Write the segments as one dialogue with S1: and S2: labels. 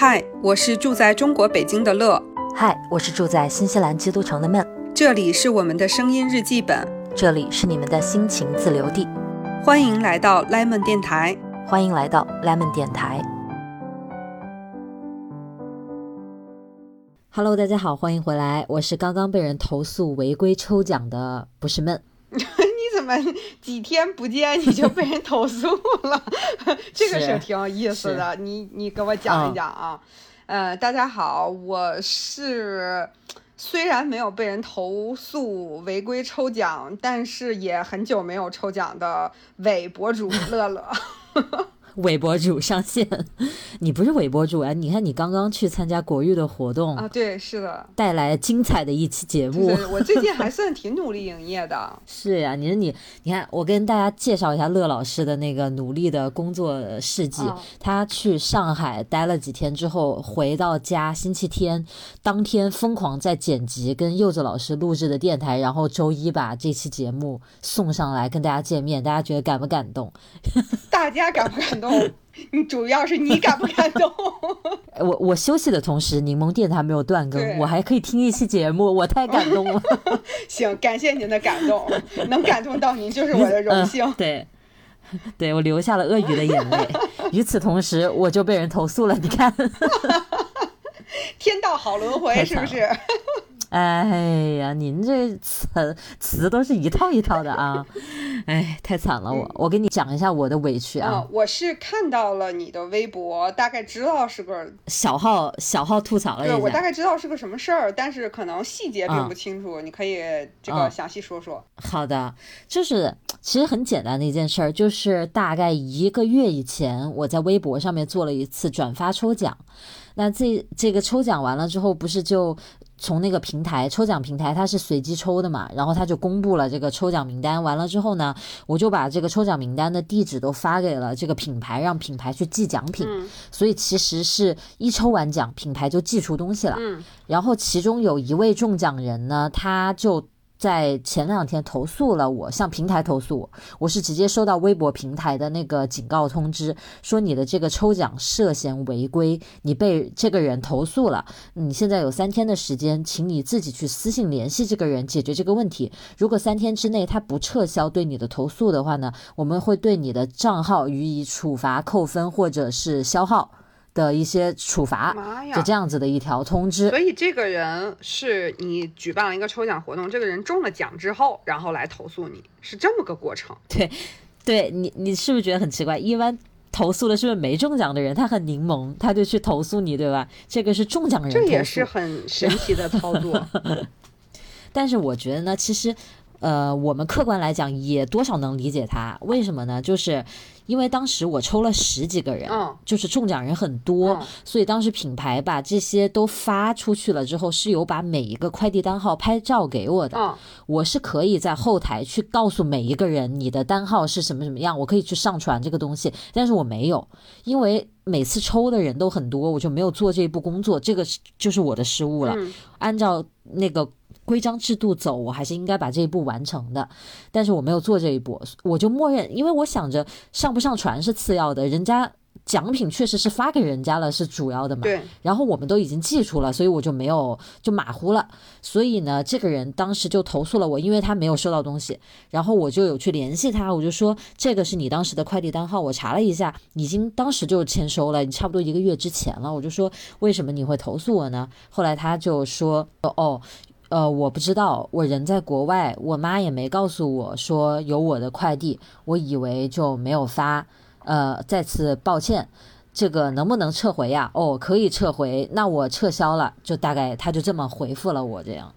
S1: 嗨，我是住在中国北京的乐。
S2: 嗨，我是住在新西兰基督城的闷。
S1: 这里是我们的声音日记本，
S2: 这里是你们的心情自留地。
S1: 欢迎来到 Lemon 电台，
S2: 欢迎来到 Lemon 电台。Hello，大家好，欢迎回来，我是刚刚被人投诉违规抽奖的，不是闷。
S1: 你怎么几天不见你就被人投诉了？这个是挺有意思的，你你给我讲一讲啊。呃，大家好，我是虽然没有被人投诉违规抽奖，但是也很久没有抽奖的伪博主乐乐。
S2: 伪博主上线，你不是伪博主啊？你看你刚刚去参加国誉的活动
S1: 啊，对，是的，
S2: 带来精彩的一期节目。
S1: 我最近还算挺努力营业的。
S2: 是呀，你说你，你看我跟大家介绍一下乐老师的那个努力的工作事迹。他去上海待了几天之后，回到家，星期天当天疯狂在剪辑跟柚子老师录制的电台，然后周一把这期节目送上来跟大家见面。大家觉得感不感动？
S1: 大家感不感动？你主要是你感不感动？
S2: 我我休息的同时，柠檬电台没有断更，我还可以听一期节目，我太感动了。
S1: 行，感谢您的感动，能感动到您就是我的荣幸。
S2: 对，对我流下了鳄鱼的眼泪。与此同时，我就被人投诉了。你看，
S1: 天道好轮回，是不是？
S2: 哎呀，您这词词都是一套一套的啊！哎，太惨了，我我给你讲一下我的委屈啊！
S1: 我是看到了你的微博，大概知道是个
S2: 小号小号吐槽了
S1: 对，我大概知道是个什么事儿，但是可能细节并不清楚，你可以这个详细说说。
S2: 好的，就是其实很简单的一件事儿，就是大概一个月以前，我在微博上面做了一次转发抽奖，那这这个抽奖完了之后，不是就。从那个平台抽奖平台，它是随机抽的嘛，然后他就公布了这个抽奖名单。完了之后呢，我就把这个抽奖名单的地址都发给了这个品牌，让品牌去寄奖品。所以其实是一抽完奖，品牌就寄出东西了。然后其中有一位中奖人呢，他就。在前两天投诉了我，向平台投诉我，是直接收到微博平台的那个警告通知，说你的这个抽奖涉嫌违规，你被这个人投诉了，你现在有三天的时间，请你自己去私信联系这个人解决这个问题。如果三天之内他不撤销对你的投诉的话呢，我们会对你的账号予以处罚、扣分或者是消耗。的一些处罚，就这样子的一条通知。
S1: 所以这个人是你举办了一个抽奖活动，这个人中了奖之后，然后来投诉你，是这么个过程。
S2: 对，对你，你是不是觉得很奇怪？一般投诉的是不是没中奖的人？他很柠檬，他就去投诉你，对吧？这个是中奖人，
S1: 这也是很神奇的操作。
S2: 但是我觉得呢，其实，呃，我们客观来讲也多少能理解他，为什么呢？就是。因为当时我抽了十几个人，就是中奖人很多，所以当时品牌把这些都发出去了之后，是有把每一个快递单号拍照给我的。我是可以在后台去告诉每一个人你的单号是什么什么样，我可以去上传这个东西，但是我没有，因为每次抽的人都很多，我就没有做这一步工作，这个就是我的失误了。按照那个。规章制度走，我还是应该把这一步完成的，但是我没有做这一步，我就默认，因为我想着上不上传是次要的，人家奖品确实是发给人家了是主要的嘛。
S1: 对。
S2: 然后我们都已经寄出了，所以我就没有就马虎了。所以呢，这个人当时就投诉了我，因为他没有收到东西。然后我就有去联系他，我就说这个是你当时的快递单号，我查了一下，已经当时就签收了，你差不多一个月之前了。我就说为什么你会投诉我呢？后来他就说哦。呃，我不知道，我人在国外，我妈也没告诉我说有我的快递，我以为就没有发。呃，再次抱歉，这个能不能撤回呀？哦，可以撤回，那我撤销了，就大概他就这么回复了我，这样，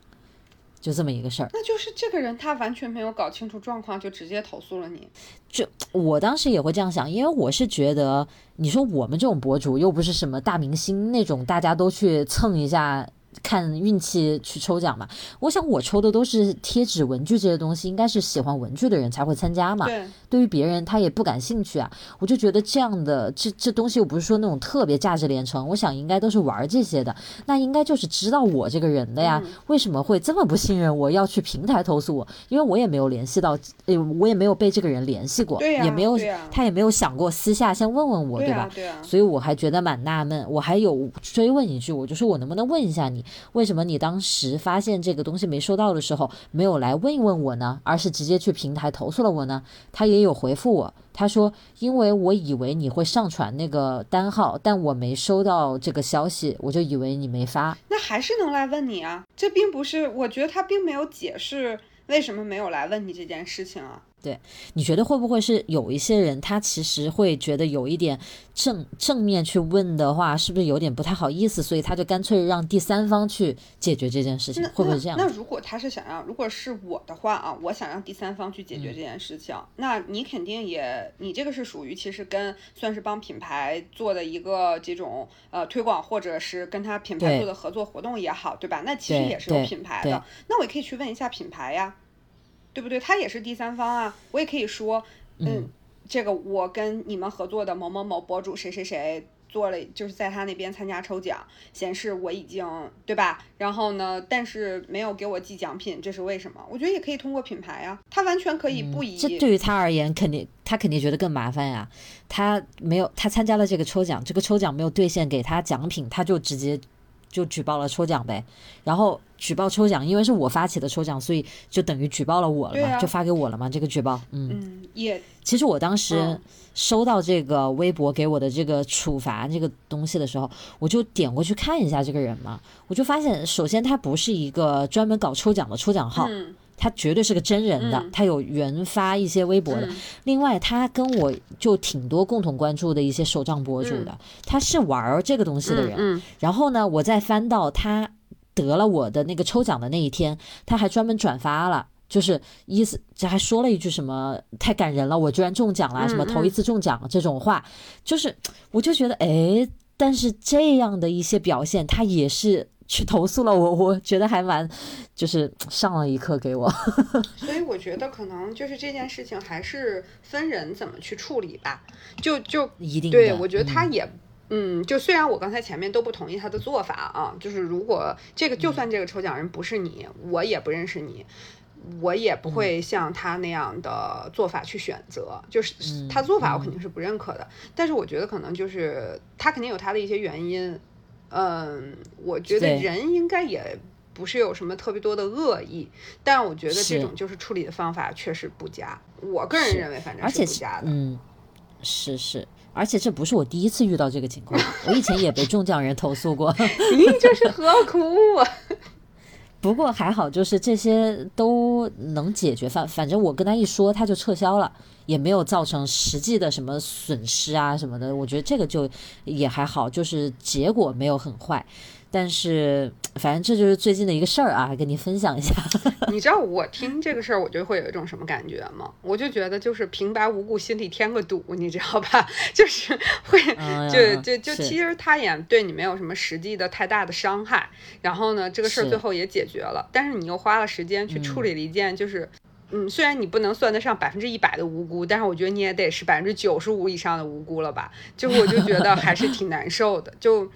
S2: 就这么一个事儿。
S1: 那就是这个人他完全没有搞清楚状况，就直接投诉了你。
S2: 就我当时也会这样想，因为我是觉得，你说我们这种博主又不是什么大明星那种，大家都去蹭一下。看运气去抽奖嘛。我想我抽的都是贴纸、文具这些东西，应该是喜欢文具的人才会参加嘛。
S1: 对，
S2: 对于别人他也不感兴趣啊。我就觉得这样的这这东西又不是说那种特别价值连城，我想应该都是玩这些的，那应该就是知道我这个人的呀。为什么会这么不信任我？要去平台投诉我？因为我也没有联系到，呃，我也没有被这个人联系过，也没有，他也没有想过私下先问问我，对吧？
S1: 对啊。
S2: 所以我还觉得蛮纳闷，我还有追问一句，我就说我能不能问一下你，为什么你当时发现这个东西没收到的时候，没有来问一问我呢，而是直接去平台投诉了我呢？他也有回复我，他说因为我以为你会上传那个单号，但我没收到这个消息，我就以为你没发。
S1: 那还是能来问你啊，这并不是，我觉得他并没有解释为什么没有来问你这件事情啊。
S2: 对，你觉得会不会是有一些人，他其实会觉得有一点正正面去问的话，是不是有点不太好意思，所以他就干脆让第三方去解决这件事情，会不会这样？
S1: 那如果他是想让，如果是我的话啊，我想让第三方去解决这件事情，那你肯定也，你这个是属于其实跟算是帮品牌做的一个这种呃推广，或者是跟他品牌做的合作活动也好，对吧？那其实也是有品牌的，那我也可以去问一下品牌呀。对不对？他也是第三方啊，我也可以说，嗯，这个我跟你们合作的某某某博主谁谁谁做了，就是在他那边参加抽奖，显示我已经对吧？然后呢，但是没有给我寄奖品，这是为什么？我觉得也可以通过品牌啊，他完全可以不以。
S2: 这对于他而言，肯定他肯定觉得更麻烦呀。他没有，他参加了这个抽奖，这个抽奖没有兑现给他奖品，他就直接。就举报了抽奖呗，然后举报抽奖，因为是我发起的抽奖，所以就等于举报了我了嘛，就发给我了嘛，这个举报，
S1: 嗯，也，
S2: 其实我当时收到这个微博给我的这个处罚这个东西的时候，我就点过去看一下这个人嘛，我就发现，首先他不是一个专门搞抽奖的抽奖号。他绝对是个真人的，他有原发一些微博的。另外，他跟我就挺多共同关注的一些手账博主的，他是玩这个东西的人。然后呢，我再翻到他得了我的那个抽奖的那一天，他还专门转发了，就是意思这还说了一句什么太感人了，我居然中奖了，什么头一次中奖这种话，就是我就觉得哎，但是这样的一些表现，他也是。去投诉了我，我觉得还蛮，就是上了一课给我。
S1: 所以我觉得可能就是这件事情还是分人怎么去处理吧。就就
S2: 一定
S1: 对，我觉得他也，嗯，就虽然我刚才前面都不同意他的做法啊，就是如果这个就算这个抽奖人不是你，我也不认识你，我也不会像他那样的做法去选择。就是他做法我肯定是不认可的，但是我觉得可能就是他肯定有他的一些原因。嗯，我觉得人应该也不是有什么特别多的恶意，但我觉得这种就是处理的方法确实不佳。我个人认为，反正是不佳的。
S2: 嗯，是是，而且这不是我第一次遇到这个情况，我以前也被中奖人投诉过。
S1: 你这是何苦？
S2: 不过还好，就是这些都能解决。反反正我跟他一说，他就撤销了，也没有造成实际的什么损失啊什么的。我觉得这个就也还好，就是结果没有很坏。但是，反正这就是最近的一个事儿啊，跟你分享一下。
S1: 你知道我听这个事儿，我就会有一种什么感觉吗？我就觉得就是平白无故心里添个堵，你知道吧？就是会，就就就其实他也对你没有什么实际的太大的伤害。然后呢，这个事儿最后也解决了，但是你又花了时间去处理了一件，就是嗯，虽然你不能算得上百分之一百的无辜，但是我觉得你也得是百分之九十五以上的无辜了吧？就我就觉得还是挺难受的，就。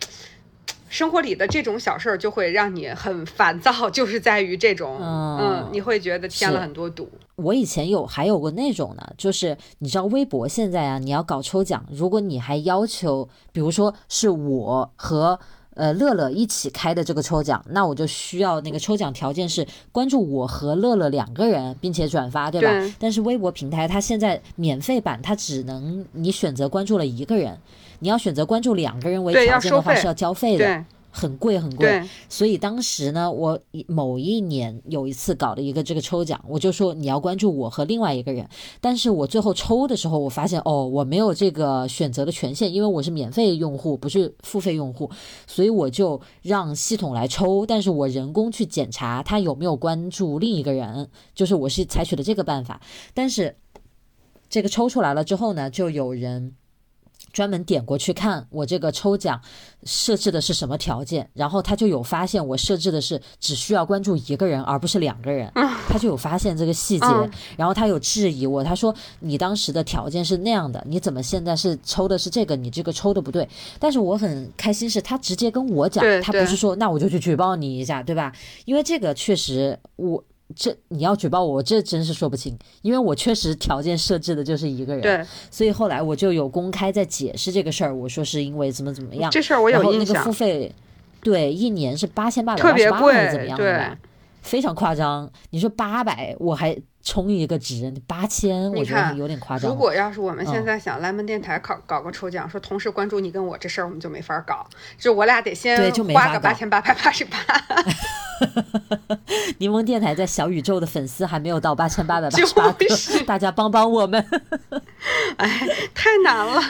S1: 生活里的这种小事儿就会让你很烦躁，就是在于这种，嗯，你会觉得添了很多堵。
S2: 我以前有还有过那种呢，就是你知道微博现在啊，你要搞抽奖，如果你还要求，比如说是我和呃乐乐一起开的这个抽奖，那我就需要那个抽奖条件是关注我和乐乐两个人，并且转发，对吧？但是微博平台它现在免费版，它只能你选择关注了一个人。你要选择关注两个人为条件的话，是要交费的，很贵很贵。所以当时呢，我某一年有一次搞了一个这个抽奖，我就说你要关注我和另外一个人。但是我最后抽的时候，我发现哦，我没有这个选择的权限，因为我是免费用户，不是付费用户，所以我就让系统来抽，但是我人工去检查他有没有关注另一个人，就是我是采取了这个办法。但是这个抽出来了之后呢，就有人。专门点过去看我这个抽奖设置的是什么条件，然后他就有发现我设置的是只需要关注一个人，而不是两个人，他就有发现这个细节，然后他有质疑我，他说你当时的条件是那样的，你怎么现在是抽的是这个？你这个抽的不对。但是我很开心是他直接跟我讲，他不是说那我就去举报你一下，对吧？因为这个确实我。这你要举报我，这真是说不清，因为我确实条件设置的就是一个人，
S1: 对，
S2: 所以后来我就有公开在解释这个事儿，我说是因为怎么怎么样，
S1: 这事儿我有印
S2: 象。然后那个付费，对，一年是八千八百八十八还是怎么样的，非常夸张。你说八百，我还充一个值，八千，我觉得有点夸张。
S1: 如果要是我们现在想 Lemon 电台搞搞个抽奖，说同时关注你跟我这事儿，我们就没法搞，就我俩得先花个八千八百八十八。
S2: 柠檬电台在小宇宙的粉丝还没有到八千八百八十八个，大家帮帮我们！
S1: 哎，太难了，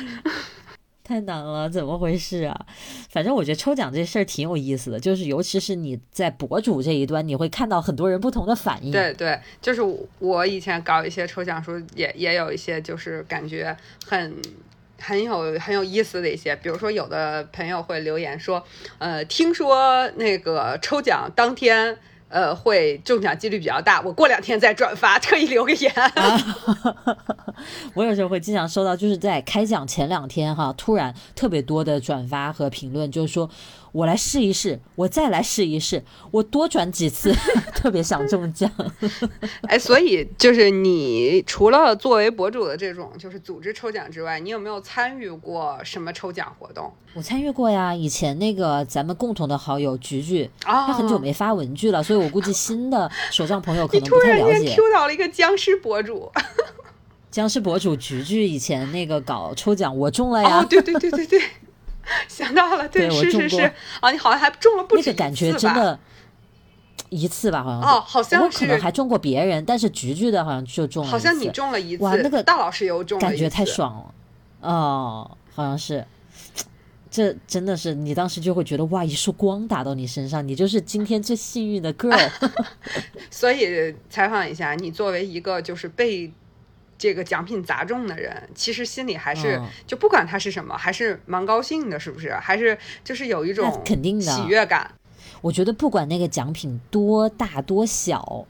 S2: 太难了，怎么回事啊？反正我觉得抽奖这事儿挺有意思的，就是尤其是你在博主这一端，你会看到很多人不同的反应。
S1: 对对，就是我以前搞一些抽奖时候，也也有一些就是感觉很。很有很有意思的一些，比如说有的朋友会留言说，呃，听说那个抽奖当天。呃，会中奖几率比较大。我过两天再转发，特意留个言。
S2: 我有时候会经常收到，就是在开奖前两天哈，突然特别多的转发和评论，就是说我来试一试，我再来试一试，我多转几次，特别想中奖。
S1: 哎，所以就是你除了作为博主的这种就是组织抽奖之外，你有没有参与过什么抽奖活动？
S2: 我参与过呀，以前那个咱们共同的好友菊菊，他很久没发文具了，所以我估计新的手账朋友可能不太了解。
S1: 你突然间 Q 到了一个僵尸博主，
S2: 僵尸博主菊菊以前那个搞抽奖，我中了呀。
S1: 哦，对对对对对，想到了，
S2: 对，
S1: 是是是，啊，你好像还中了不
S2: 止那个感觉真的，一次吧，好像
S1: 哦，好像
S2: 我可能还中过别人，但是菊菊的好像就中了
S1: 好像你中了一次，
S2: 哇，那个
S1: 大老师有中了，
S2: 感觉太爽了，哦，好像是。这真的是你当时就会觉得哇，一束光打到你身上，你就是今天最幸运的 girl。
S1: 所以采访一下，你作为一个就是被这个奖品砸中的人，其实心里还是就不管他是什么，还是蛮高兴的，是不是？还是就是有一种
S2: 肯定的
S1: 喜悦感。
S2: 我觉得不管那个奖品多大多小，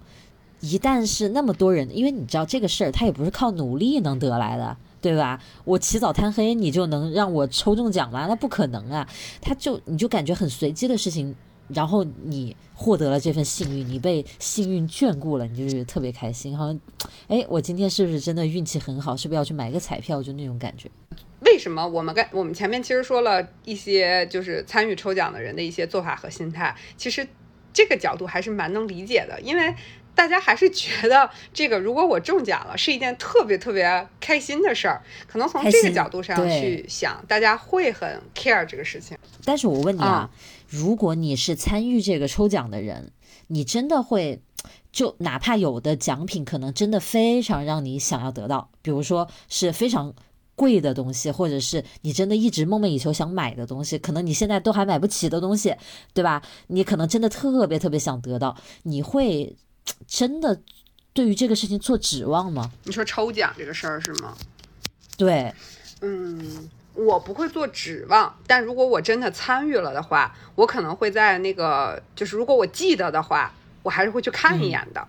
S2: 一旦是那么多人，因为你知道这个事儿，他也不是靠努力能得来的。对吧？我起早贪黑，你就能让我抽中奖吗？那不可能啊！他就你就感觉很随机的事情，然后你获得了这份幸运，你被幸运眷顾了，你就是特别开心。好像，哎，我今天是不是真的运气很好？是不是要去买个彩票？就那种感觉。
S1: 为什么我们刚我们前面其实说了一些，就是参与抽奖的人的一些做法和心态，其实这个角度还是蛮能理解的，因为。大家还是觉得这个，如果我中奖了，是一件特别特别开心的事儿。可能从这个角度上去想，大家会很 care 这个事情。
S2: 但是我问你啊，如果你是参与这个抽奖的人，你真的会就哪怕有的奖品可能真的非常让你想要得到，比如说是非常贵的东西，或者是你真的一直梦寐以求想买的东西，可能你现在都还买不起的东西，对吧？你可能真的特别特别想得到，你会。真的对于这个事情做指望吗？
S1: 你说抽奖这个事儿是吗？
S2: 对，
S1: 嗯，我不会做指望，但如果我真的参与了的话，我可能会在那个，就是如果我记得的话，我还是会去看一眼的。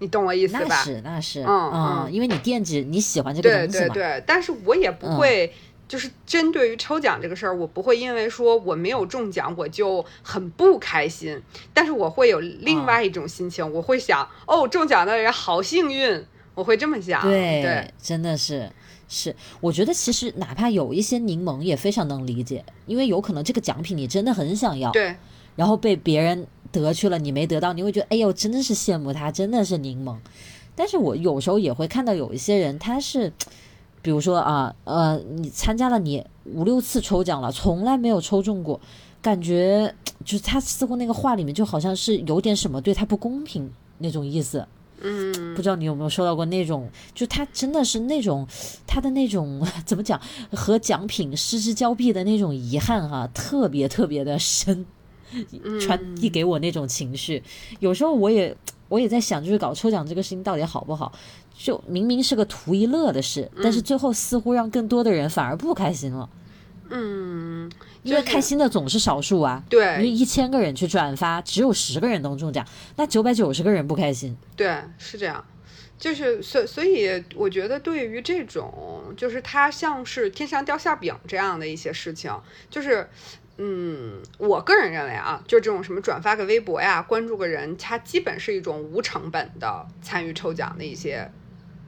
S1: 你懂我意思吧？
S2: 那是那是，嗯嗯，因为你惦记你喜欢这个东
S1: 西嘛。对对对，但是我也不会。就是针对于抽奖这个事儿，我不会因为说我没有中奖我就很不开心，但是我会有另外一种心情，我会想，哦，中奖的人好幸运，我会这么想。对，
S2: 真的是是，我觉得其实哪怕有一些柠檬也非常能理解，因为有可能这个奖品你真的很想要，
S1: 对，
S2: 然后被别人得去了，你没得到，你会觉得，哎呦，真的是羡慕他，真的是柠檬。但是我有时候也会看到有一些人，他是。比如说啊，呃，你参加了你五六次抽奖了，从来没有抽中过，感觉就是他似乎那个话里面就好像是有点什么对他不公平那种意思。
S1: 嗯，
S2: 不知道你有没有收到过那种，就他真的是那种他的那种怎么讲和奖品失之交臂的那种遗憾哈，特别特别的深，传递给我那种情绪。有时候我也 我也在想，就是搞抽奖这个事情到底好不好？就明明是个图一乐的事，但是最后似乎让更多的人反而不开心了。
S1: 嗯，
S2: 因为开心的总是少数啊。
S1: 对，
S2: 因为一千个人去转发，只有十个人能中奖，那九百九十个人不开心。
S1: 对，是这样。就是所所以，我觉得对于这种，就是它像是天上掉馅饼这样的一些事情，就是，嗯，我个人认为啊，就这种什么转发个微博呀，关注个人，它基本是一种无成本的参与抽奖的一些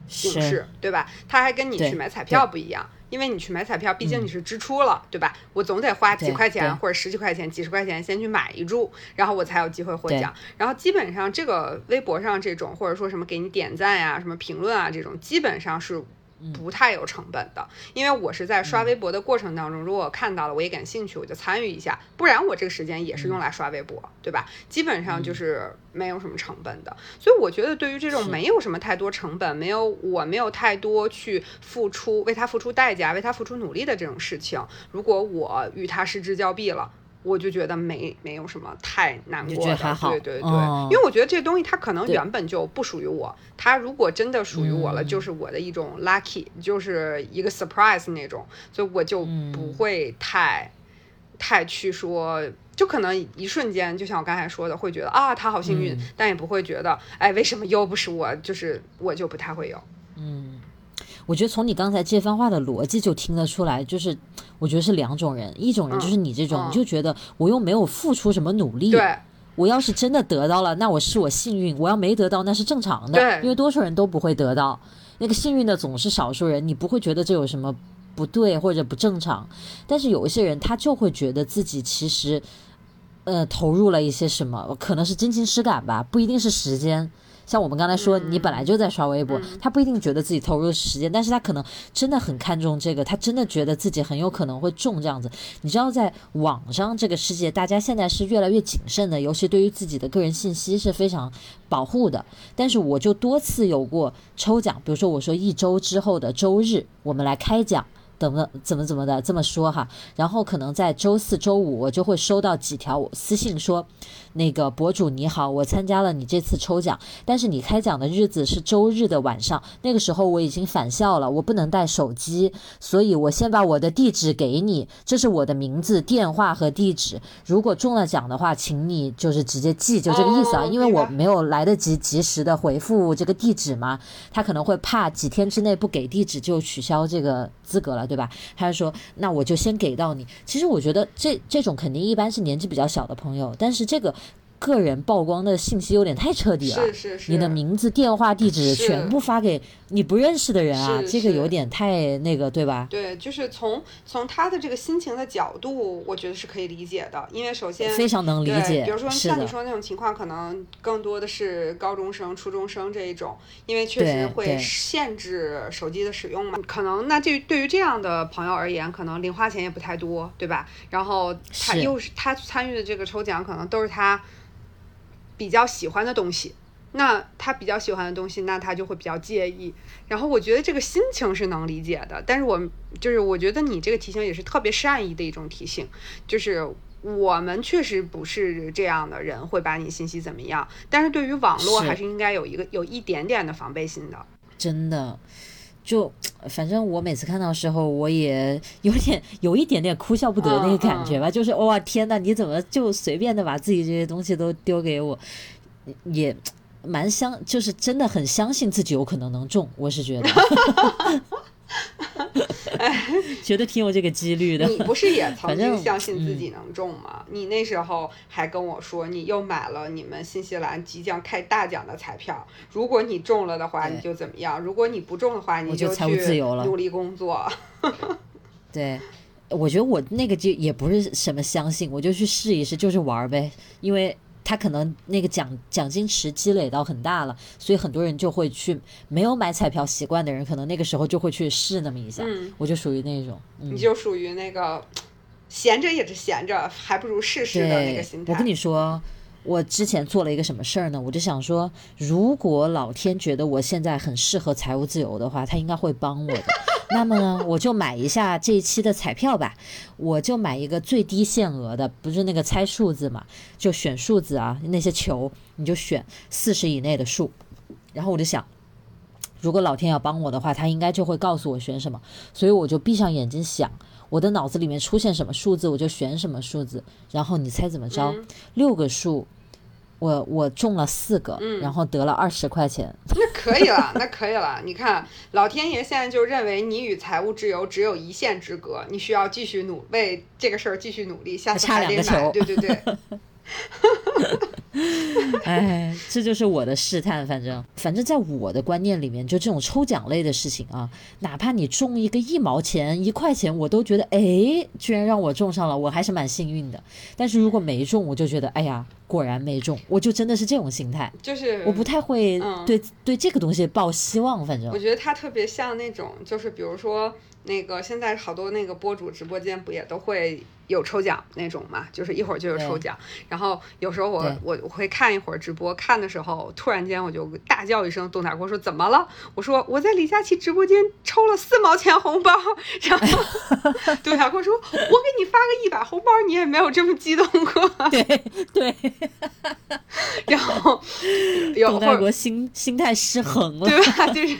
S1: 形式，对吧？它还跟你去买彩票不一样。因为你去买彩票，毕竟你是支出了，对吧？我总得花几块钱或者十几块钱、几十块钱先去买一注，然后我才有机会获奖。然后基本上这个微博上这种或者说什么给你点赞呀、什么评论啊这种，基本上是。不太有成本的，因为我是在刷微博的过程当中，如果我看到了，我也感兴趣，我就参与一下，不然我这个时间也是用来刷微博，对吧？基本上就是没有什么成本的，所以我觉得对于这种没有什么太多成本，没有我没有太多去付出，为他付出代价，为他付出努力的这种事情，如果我与他失之交臂了。我就觉得没没有什么太难过的，对对对，因为我觉得这东西它可能原本就不属于我，它如果真的属于我了，就是我的一种 lucky，就是一个 surprise 那种，所以我就不会太太去说，就可能一瞬间，就像我刚才说的，会觉得啊他好幸运，但也不会觉得哎为什么又不是我，就是我就不太会有，
S2: 嗯。我觉得从你刚才这番话的逻辑就听得出来，就是我觉得是两种人，一种人就是你这种，你就觉得我又没有付出什么努力，我要是真的得到了，那我是我幸运；我要没得到，那是正常的，因为多数人都不会得到，那个幸运的总是少数人，你不会觉得这有什么不对或者不正常。但是有一些人，他就会觉得自己其实，呃，投入了一些什么，可能是真情实感吧，不一定是时间。像我们刚才说，你本来就在刷微博，他不一定觉得自己投入时间，但是他可能真的很看重这个，他真的觉得自己很有可能会中这样子。你知道，在网上这个世界，大家现在是越来越谨慎的，尤其对于自己的个人信息是非常保护的。但是我就多次有过抽奖，比如说我说一周之后的周日，我们来开奖。怎么怎么怎么的这么说哈，然后可能在周四周五我就会收到几条私信说，那个博主你好，我参加了你这次抽奖，但是你开奖的日子是周日的晚上，那个时候我已经返校了，我不能带手机，所以我先把我的地址给你，这是我的名字、电话和地址。如果中了奖的话，请你就是直接寄，就这个意思啊，因为我没有来得及及时的回复这个地址嘛，他可能会怕几天之内不给地址就取消这个资格了。对吧？他就说，那我就先给到你。其实我觉得这这种肯定一般是年纪比较小的朋友，但是这个。个人曝光的信息有点太彻底了，
S1: 是是是，
S2: 你的名字、电话、地址全部发给你不认识的人啊，这个有点太那个，对吧？
S1: 对，就是从从他的这个心情的角度，我觉得是可以理解的，因为首先
S2: 非常能理解。
S1: 比如说像你说那种情况，可能更多的是高中生、初中生这一种，因为确实会限制手机的使用嘛。可能那这对于这样的朋友而言，可能零花钱也不太多，对吧？然后他又是他参与的这个抽奖，可能都是他。比较喜欢的东西，那他比较喜欢的东西，那他就会比较介意。然后我觉得这个心情是能理解的，但是我就是我觉得你这个提醒也是特别善意的一种提醒，就是我们确实不是这样的人，会把你信息怎么样。但是对于网络，还是应该有一个有一点点的防备心的。
S2: 真的，就反正我每次看到时候，我也有点有一点点哭笑不得那个感觉吧，就是哇天呐，你怎么就随便的把自己这些东西都丢给我，也蛮相，就是真的很相信自己有可能能中，我是觉得。觉得挺有这个几率的。
S1: 你不是也曾经相信自己能中吗？你那时候还跟我说，你又买了你们新西兰即将开大奖的彩票。如果你中了的话，你就怎么样？如果你不中的话，你
S2: 就财务自由了，
S1: 努力工作。
S2: 对，我觉得我那个就也不是什么相信，我就去试一试，就是玩呗，因为。他可能那个奖奖金池积累到很大了，所以很多人就会去没有买彩票习惯的人，可能那个时候就会去试那么一下。嗯，我就属于那种，你
S1: 就属于那个闲着也是闲着，还不如试试的那个心
S2: 态。我跟你说。我之前做了一个什么事儿呢？我就想说，如果老天觉得我现在很适合财务自由的话，他应该会帮我的。那么呢，我就买一下这一期的彩票吧。我就买一个最低限额的，不是那个猜数字嘛，就选数字啊，那些球你就选四十以内的数。然后我就想，如果老天要帮我的话，他应该就会告诉我选什么，所以我就闭上眼睛想，我的脑子里面出现什么数字，我就选什么数字。然后你猜怎么着？六个数，我我中了四个，然后得了二十块钱。
S1: 那可以了，那可以了。你看，老天爷现在就认为你与财务自由只有一线之隔，你需要继续努为这个事儿继续努力，下次还得买。对对 对。
S2: 哎，这就是我的试探。反正，反正在我的观念里面，就这种抽奖类的事情啊，哪怕你中一个一毛钱、一块钱，我都觉得，哎，居然让我中上了，我还是蛮幸运的。但是如果没中，我就觉得，哎呀，果然没中，我就真的是这种心态，
S1: 就是
S2: 我不太会对对这个东西抱希望。反正
S1: 我觉得它特别像那种，就是比如说。那个现在好多那个博主直播间不也都会有抽奖那种嘛？就是一会儿就有抽奖，然后有时候我我我会看一会儿直播，看的时候突然间我就大叫一声，董大国说怎么了？我说我在李佳琦直播间抽了四毛钱红包，然后 董大国说，我给你发个一百红包，你也没有这么激动过。
S2: 对 对，
S1: 然后
S2: 董大国心心态失衡了，
S1: 对吧？就是。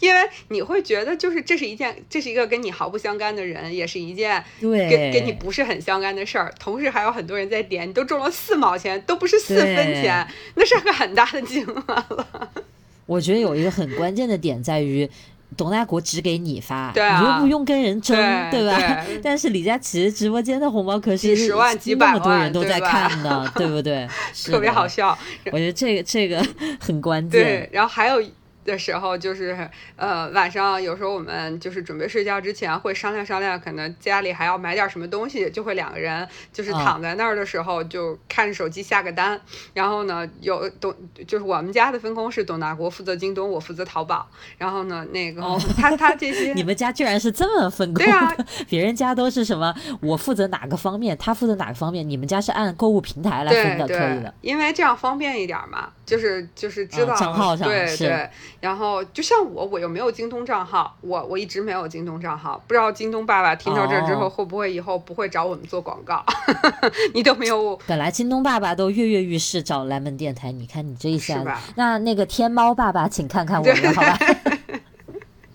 S1: 因为你会觉得，就是这是一件，这是一个跟你毫不相干的人，也是一件
S2: 对
S1: 跟跟你不是很相干的事儿。同时还有很多人在点，你都中了四毛钱，都不是四分钱，那是个很大的金额了。
S2: 我觉得有一个很关键的点在于，董大国只给你发，
S1: 你
S2: 又不用跟人争，
S1: 对
S2: 吧？但是李佳琦直播间的红包可是
S1: 几十万、几百
S2: 万，那么多人都在看呢，
S1: 对
S2: 不对？
S1: 特别好笑。
S2: 我觉得这个这个很关键。
S1: 对，然后还有。的时候就是，呃，晚上有时候我们就是准备睡觉之前会商量商量，可能家里还要买点什么东西，就会两个人就是躺在那儿的时候就看着手机下个单。然后呢，有董就是我们家的分工是董大国负责京东，我负责淘宝。然后呢，那个他他这些
S2: 你们家居然是这么分工？
S1: 对啊，
S2: 别人家都是什么？我负责哪个方面，他负责哪个方面？你们家是按购物平台来分的，可以的，
S1: 因为这样方便一点嘛。就是就是知道
S2: 账号上
S1: 对对，然后就像我，我又没有京东账号，我我一直没有京东账号，不知道京东爸爸听到这之后会不会以后不会找我们做广告？你都没有。
S2: 本来京东爸爸都跃跃欲试找蓝门电台，你看你这一下，
S1: 吧？
S2: 那那个天猫爸爸，请看看我们好吧。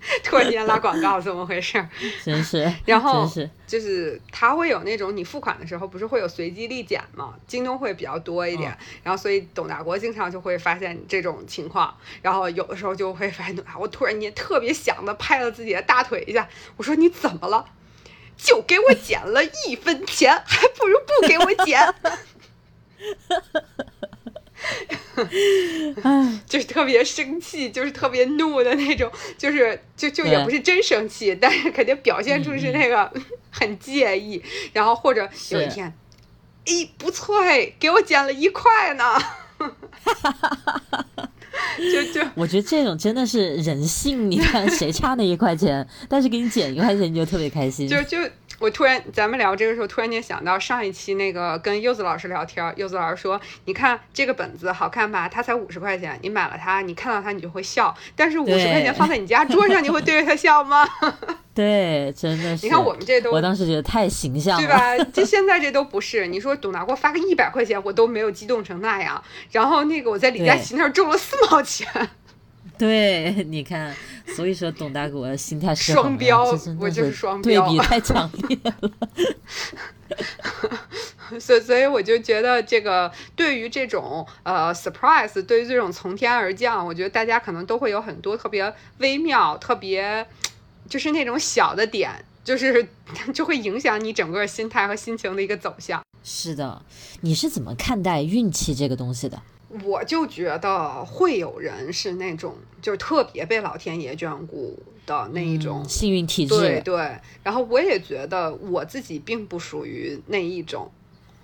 S1: 突然间拉广告，怎么回事？
S2: 真是，
S1: 然后
S2: 是，
S1: 就是他会有那种你付款的时候，不是会有随机立减吗？京东会比较多一点，然后所以董大国经常就会发现这种情况，然后有的时候就会发现，我突然间特别想的拍了自己的大腿一下，我说你怎么了？就给我减了一分钱，还不如不给我减。就是特别生气，就是特别怒的那种，就是就就也不是真生气，但是肯定表现出是那个很介意。然后或者有一天，哎，不错哎，给我减了一块呢。就就
S2: 我觉得这种真的是人性，你看谁差那一块钱，但是给你减一块钱你就特别开心。
S1: 就就。我突然，咱们聊这个时候，突然间想到上一期那个跟柚子老师聊天，柚子老师说：“你看这个本子好看吧？它才五十块钱，你买了它，你看到它你就会笑。但是五十块钱放在你家桌上，你会对着它笑吗？”
S2: 对，真的是。
S1: 你看我们这都，
S2: 我当时觉得太形象
S1: 了，对吧？这现在这都不是。你说董大国发个一百块钱，我都没有激动成那样。然后那个我在李佳琦那儿中了四毛钱。
S2: 对，你看，所以说董大国心态是
S1: 双标，我
S2: 就
S1: 是双标，
S2: 对比太强烈了。
S1: 所以，所以我就觉得这个对于这种呃 surprise，对于这种从天而降，我觉得大家可能都会有很多特别微妙、特别就是那种小的点，就是 就会影响你整个心态和心情的一个走向。
S2: 是的，你是怎么看待运气这个东西的？
S1: 我就觉得会有人是那种，就是特别被老天爷眷顾的那一种
S2: 幸运体质。
S1: 对对，然后我也觉得我自己并不属于那一种，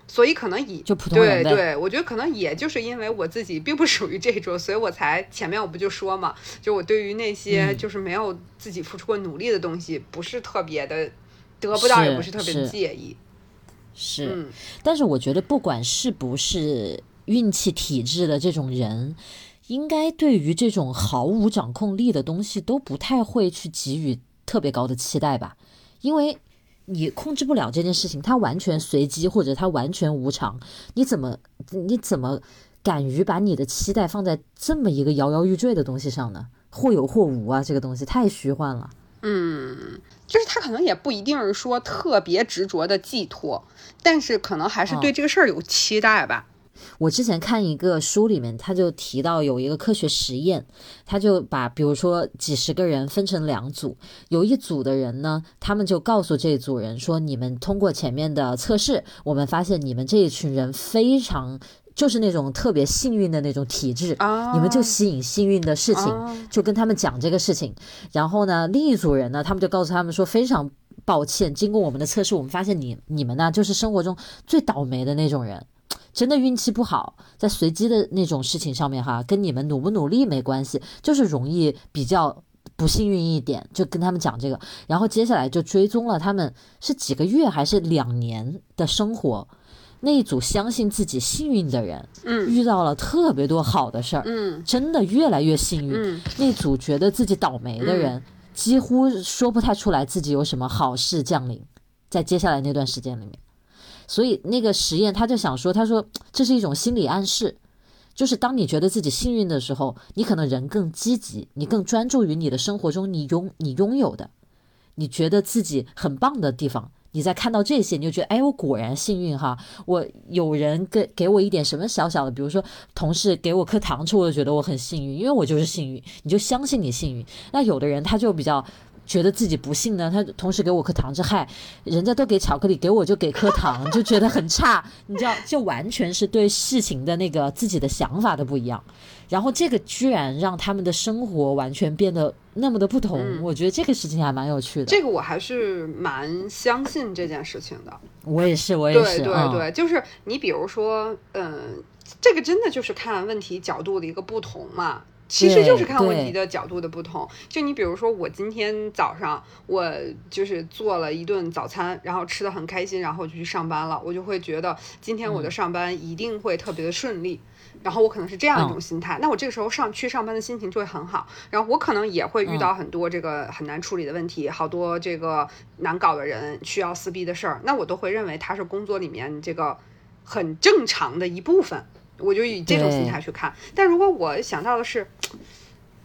S1: 所以可能以
S2: 就普通人
S1: 对对，我觉得可能也就是因为我自己并不属于这种，所以我才前面我不就说嘛，就我对于那些就是没有自己付出过努力的东西，不是特别的得不到，也不是特别介意。
S2: 是，但是我觉得不管是不是。运气体质的这种人，应该对于这种毫无掌控力的东西都不太会去给予特别高的期待吧？因为你控制不了这件事情，它完全随机或者它完全无常，你怎么你怎么敢于把你的期待放在这么一个摇摇欲坠的东西上呢？或有或无啊，这个东西太虚幻了。
S1: 嗯，就是他可能也不一定是说特别执着的寄托，但是可能还是对这个事儿有期待吧。
S2: 我之前看一个书里面，他就提到有一个科学实验，他就把比如说几十个人分成两组，有一组的人呢，他们就告诉这组人说：“你们通过前面的测试，我们发现你们这一群人非常。”就是那种特别幸运的那种体质，你们就吸引幸运的事情，就跟他们讲这个事情。然后呢，另一组人呢，他们就告诉他们说，非常抱歉，经过我们的测试，我们发现你你们呢，就是生活中最倒霉的那种人，真的运气不好，在随机的那种事情上面哈，跟你们努不努力没关系，就是容易比较不幸运一点，就跟他们讲这个。然后接下来就追踪了他们是几个月还是两年的生活。那一组相信自己幸运的人，
S1: 嗯，
S2: 遇到了特别多好的事儿，
S1: 嗯，
S2: 真的越来越幸运。
S1: 嗯，
S2: 那组觉得自己倒霉的人，几乎说不太出来自己有什么好事降临在接下来那段时间里面。所以那个实验他就想说，他说 这是一种心理暗示，就是当你觉得自己幸运的时候，你可能人更积极，你更专注于你的生活中你拥你拥有的，你觉得自己很棒的地方。你在看到这些，你就觉得，哎，我果然幸运哈！我有人给给我一点什么小小的，比如说同事给我颗糖吃，我就觉得我很幸运，因为我就是幸运。你就相信你幸运。那有的人他就比较。觉得自己不幸呢，他同时给我颗糖，这害，人家都给巧克力，给我就给颗糖，就觉得很差，你知道，就完全是对事情的那个自己的想法的不一样，然后这个居然让他们的生活完全变得那么的不同，我觉得这个事情还蛮有趣的。
S1: 这个我还是蛮相信这件事情的。
S2: 我也是，我也
S1: 是。对对对，就是你比如说，嗯，这个真的就是看问题角度的一个不同嘛。其实就是看问题的角度的不同。就你比如说，我今天早上我就是做了一顿早餐，然后吃的很开心，然后就去上班了。我就会觉得今天我的上班一定会特别的顺利。然后我可能是这样一种心态，那我这个时候上去上班的心情就会很好。然后我可能也会遇到很多这个很难处理的问题，好多这个难搞的人需要撕逼的事儿，那我都会认为它是工作里面这个很正常的一部分。我就以这种心态去看，但如果我想到的是，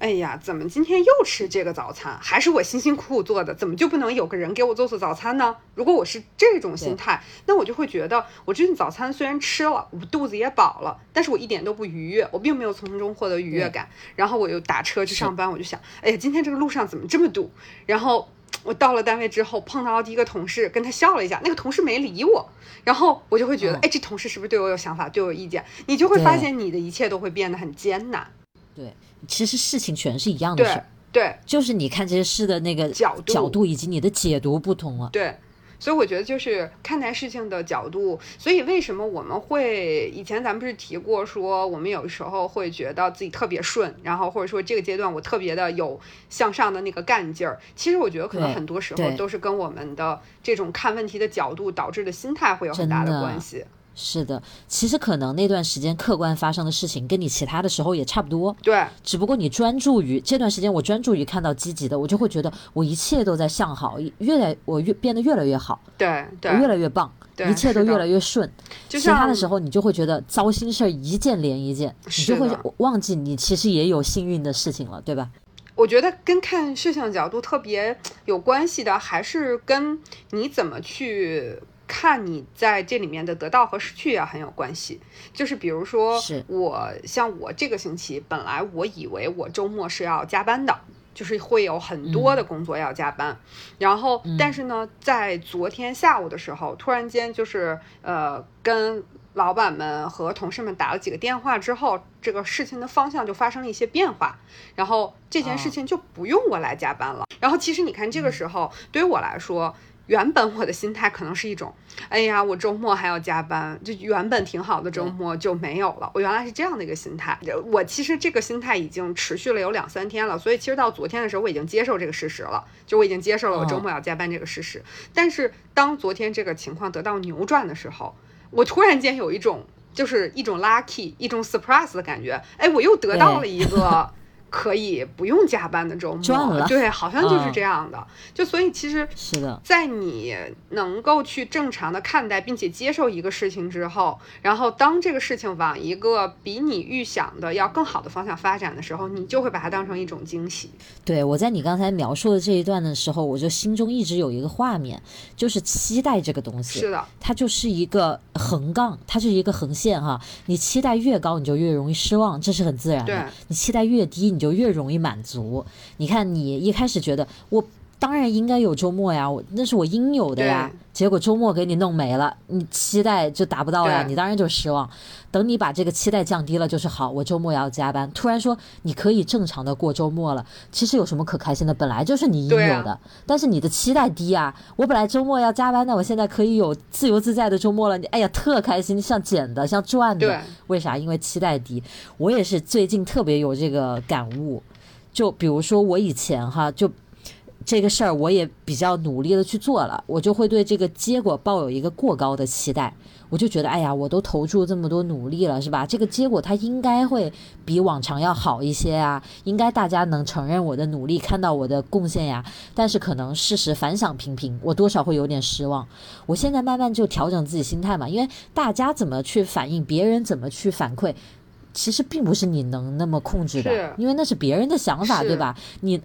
S1: 哎呀，怎么今天又吃这个早餐？还是我辛辛苦苦做的，怎么就不能有个人给我做做早餐呢？如果我是这种心态，那我就会觉得，我这顿早餐虽然吃了，我肚子也饱了，但是我一点都不愉悦，我并没有从中获得愉悦感。然后我又打车去上班，我就想，哎呀，今天这个路上怎么这么堵？然后。我到了单位之后，碰到第一个同事，跟他笑了一下，那个同事没理我，然后我就会觉得，哎，这同事是不是对我有想法，对我有意见？你就会发现，你的一切都会变得很艰难。
S2: 对，其实事情全是一样的事，
S1: 对，
S2: 就是你看这些事的那个
S1: 角度，
S2: 角度以及你的解读不同了。
S1: 对。所以我觉得就是看待事情的角度，所以为什么我们会以前咱们不是提过说，我们有时候会觉得自己特别顺，然后或者说这个阶段我特别的有向上的那个干劲儿。其实我觉得可能很多时候都是跟我们的这种看问题的角度导致的心态会有很大的关系。
S2: 是的，其实可能那段时间客观发生的事情跟你其他的时候也差不多。
S1: 对，
S2: 只不过你专注于这段时间，我专注于看到积极的，我就会觉得我一切都在向好，越来我越变得越来越好。
S1: 对，
S2: 我越来越棒，一切都越来越顺。其他的时候，你就会觉得糟心事儿一件连一件，你就会忘记你其实也有幸运的事情了，对吧？
S1: 我觉得跟看事情的角度特别有关系的，还是跟你怎么去。看你在这里面的得到和失去也很有关系，就是比如说，我像我这个星期本来我以为我周末是要加班的，就是会有很多的工作要加班，然后但是呢，在昨天下午的时候，突然间就是呃跟老板们和同事们打了几个电话之后，这个事情的方向就发生了一些变化，然后这件事情就不用我来加班了。然后其实你看这个时候对于我来说。原本我的心态可能是一种，哎呀，我周末还要加班，就原本挺好的周末就没有了。我原来是这样的一个心态，我其实这个心态已经持续了有两三天了，所以其实到昨天的时候我已经接受这个事实了，就我已经接受了我周末要加班这个事实。但是当昨天这个情况得到扭转的时候，我突然间有一种就是一种 lucky，一种 surprise 的感觉，哎，我又得到了一个。可以不用加班的周末，对，好像就是这样的。就所以其实
S2: 是的，
S1: 在你能够去正常的看待并且接受一个事情之后，然后当这个事情往一个比你预想的要更好的方向发展的时候，你就会把它当成一种惊喜。
S2: 对我在你刚才描述的这一段的时候，我就心中一直有一个画面，就是期待这个东西，
S1: 是的，
S2: 它就是一个横杠，它是一个横线哈。你期待越高，你就越容易失望，这是很自然的。你期待越低，你就越容易满足。你看，你一开始觉得我当然应该有周末呀，我那是我应有的呀。结果周末给你弄没了，你期待就达不到呀，你当然就失望。等你把这个期待降低了，就是好，我周末要加班。突然说你可以正常的过周末了，其实有什么可开心的？本来就是你应有的，但是你的期待低啊。我本来周末要加班的，我现在可以有自由自在的周末了，你哎呀特开心，像捡的，像赚的。为啥？因为期待低。我也是最近特别有这个感悟。就比如说我以前哈，就这个事儿我也比较努力的去做了，我就会对这个结果抱有一个过高的期待，我就觉得哎呀，我都投注这么多努力了，是吧？这个结果它应该会比往常要好一些啊，应该大家能承认我的努力，看到我的贡献呀。但是可能事实反响平平，我多少会有点失望。我现在慢慢就调整自己心态嘛，因为大家怎么去反应，别人怎么去反馈。其实并不是你能那么控制的，因为那是别人的想法，对吧？你，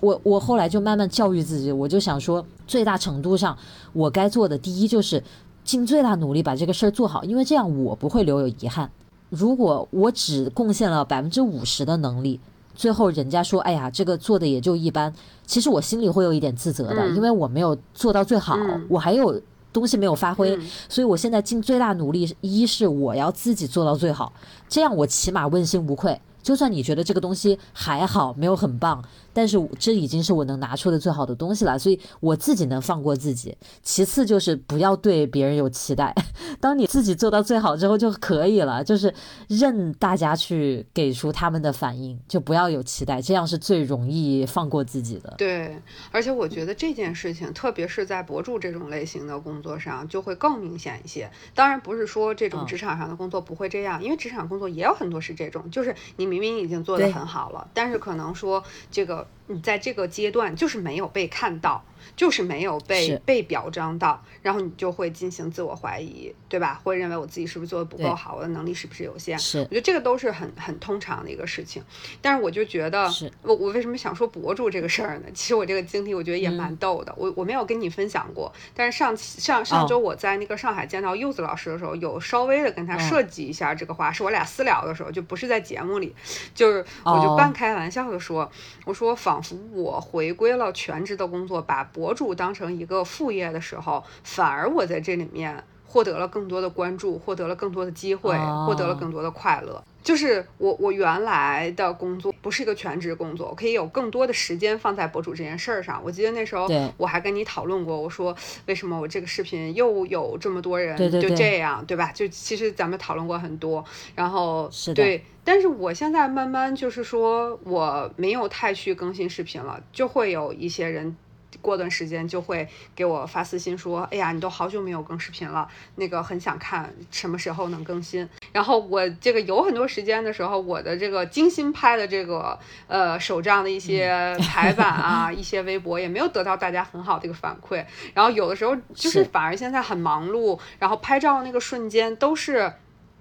S2: 我，我后来就慢慢教育自己，我就想说，最大程度上，我该做的第一就是尽最大努力把这个事儿做好，因为这样我不会留有遗憾。如果我只贡献了百分之五十的能力，最后人家说，哎呀，这个做的也就一般，其实我心里会有一点自责的，因为我没有做到最好，我还有。东西没有发挥，所以我现在尽最大努力，一是我要自己做到最好，这样我起码问心无愧。就算你觉得这个东西还好，没有很棒。但是这已经是我能拿出的最好的东西了，所以我自己能放过自己。其次就是不要对别人有期待，当你自己做到最好之后就可以了，就是任大家去给出他们的反应，就不要有期待，这样是最容易放过自己的。
S1: 对，而且我觉得这件事情，特别是在博主这种类型的工作上，就会更明显一些。当然不是说这种职场上的工作不会这样，因为职场工作也有很多是这种，就是你明明已经做得很好了，但是可能说这个。你在这个阶段就是没有被看到。就是没有被被表彰到，然后你就会进行自我怀疑，对吧？会认为我自己是不是做的不够好，我的能力是不是有限？
S2: 是，我
S1: 觉得这个都是很很通常的一个事情。但是我就觉得，我我为什么想说博主这个事儿呢？其实我这个经历我觉得也蛮逗的。我我没有跟你分享过，但是上上上周我在那个上海见到柚子老师的时候，有稍微的跟他设计一下这个话，是我俩私聊的时候，就不是在节目里，就是我就半开玩笑的说，我说仿佛我回归了全职的工作，把博博主当成一个副业的时候，反而我在这里面获得了更多的关注，获得了更多的机会，获得了更多的快乐。就是我我原来的工作不是一个全职工作，我可以有更多的时间放在博主这件事儿上。我记得那时候我还跟你讨论过，我说为什么我这个视频又有这么多人就这样，对吧？就其实咱们讨论过很多，然后对，但是我现在慢慢就是说我没有太去更新视频了，就会有一些人。过段时间就会给我发私信说：“哎呀，你都好久没有更视频了，那个很想看什么时候能更新。”然后我这个有很多时间的时候，我的这个精心拍的这个呃手账的一些排版啊，一些微博也没有得到大家很好的一个反馈。然后有的时候就是反而现在很忙碌，然后拍照那个瞬间都是。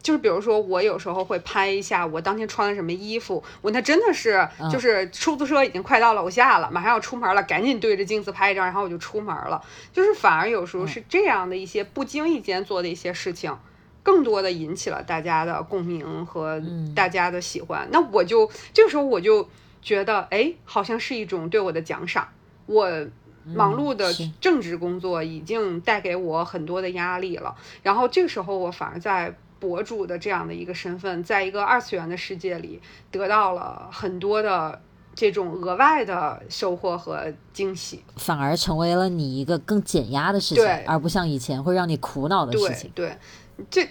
S1: 就是比如说，我有时候会拍一下我当天穿了什么衣服，我那真的是就是出租车已经快到楼下了，马上要出门了，赶紧对着镜子拍一张，然后我就出门了。就是反而有时候是这样的一些不经意间做的一些事情，更多的引起了大家的共鸣和大家的喜欢。那我就这个时候我就觉得，哎，好像是一种对我的奖赏。我忙碌的正职工作已经带给我很多的压力了，然后这个时候我反而在。博主的这样的一个身份，在一个二次元的世界里，得到了很多的这种额外的收获和惊喜，
S2: 反而成为了你一个更减压的事情，而不像以前会让你苦恼的事情。
S1: 对，这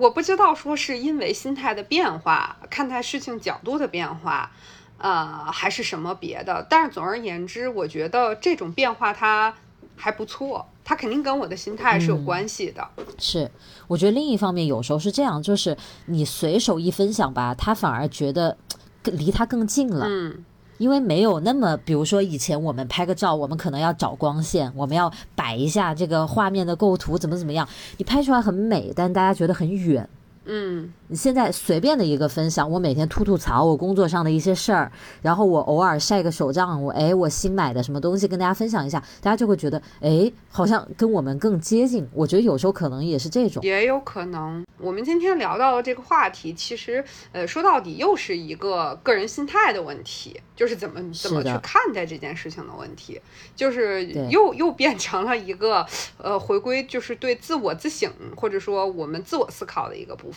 S1: 我不知道说是因为心态的变化，看待事情角度的变化，呃，还是什么别的。但是总而言之，我觉得这种变化它还不错。他肯定跟我的心态是有关系的。
S2: 是，我觉得另一方面有时候是这样，就是你随手一分享吧，他反而觉得离他更近了。
S1: 嗯，
S2: 因为没有那么，比如说以前我们拍个照，我们可能要找光线，我们要摆一下这个画面的构图，怎么怎么样，你拍出来很美，但大家觉得很远。
S1: 嗯，
S2: 你现在随便的一个分享，我每天吐吐槽我工作上的一些事儿，然后我偶尔晒个手账，我哎我新买的什么东西跟大家分享一下，大家就会觉得哎好像跟我们更接近。我觉得有时候可能也是这种，
S1: 也有可能。我们今天聊到的这个话题，其实呃说到底又是一个个人心态的问题，就是怎么怎么去看待这件事情的问题，就是又又变成了一个呃回归，就是对自我自省或者说我们自我思考的一个部分。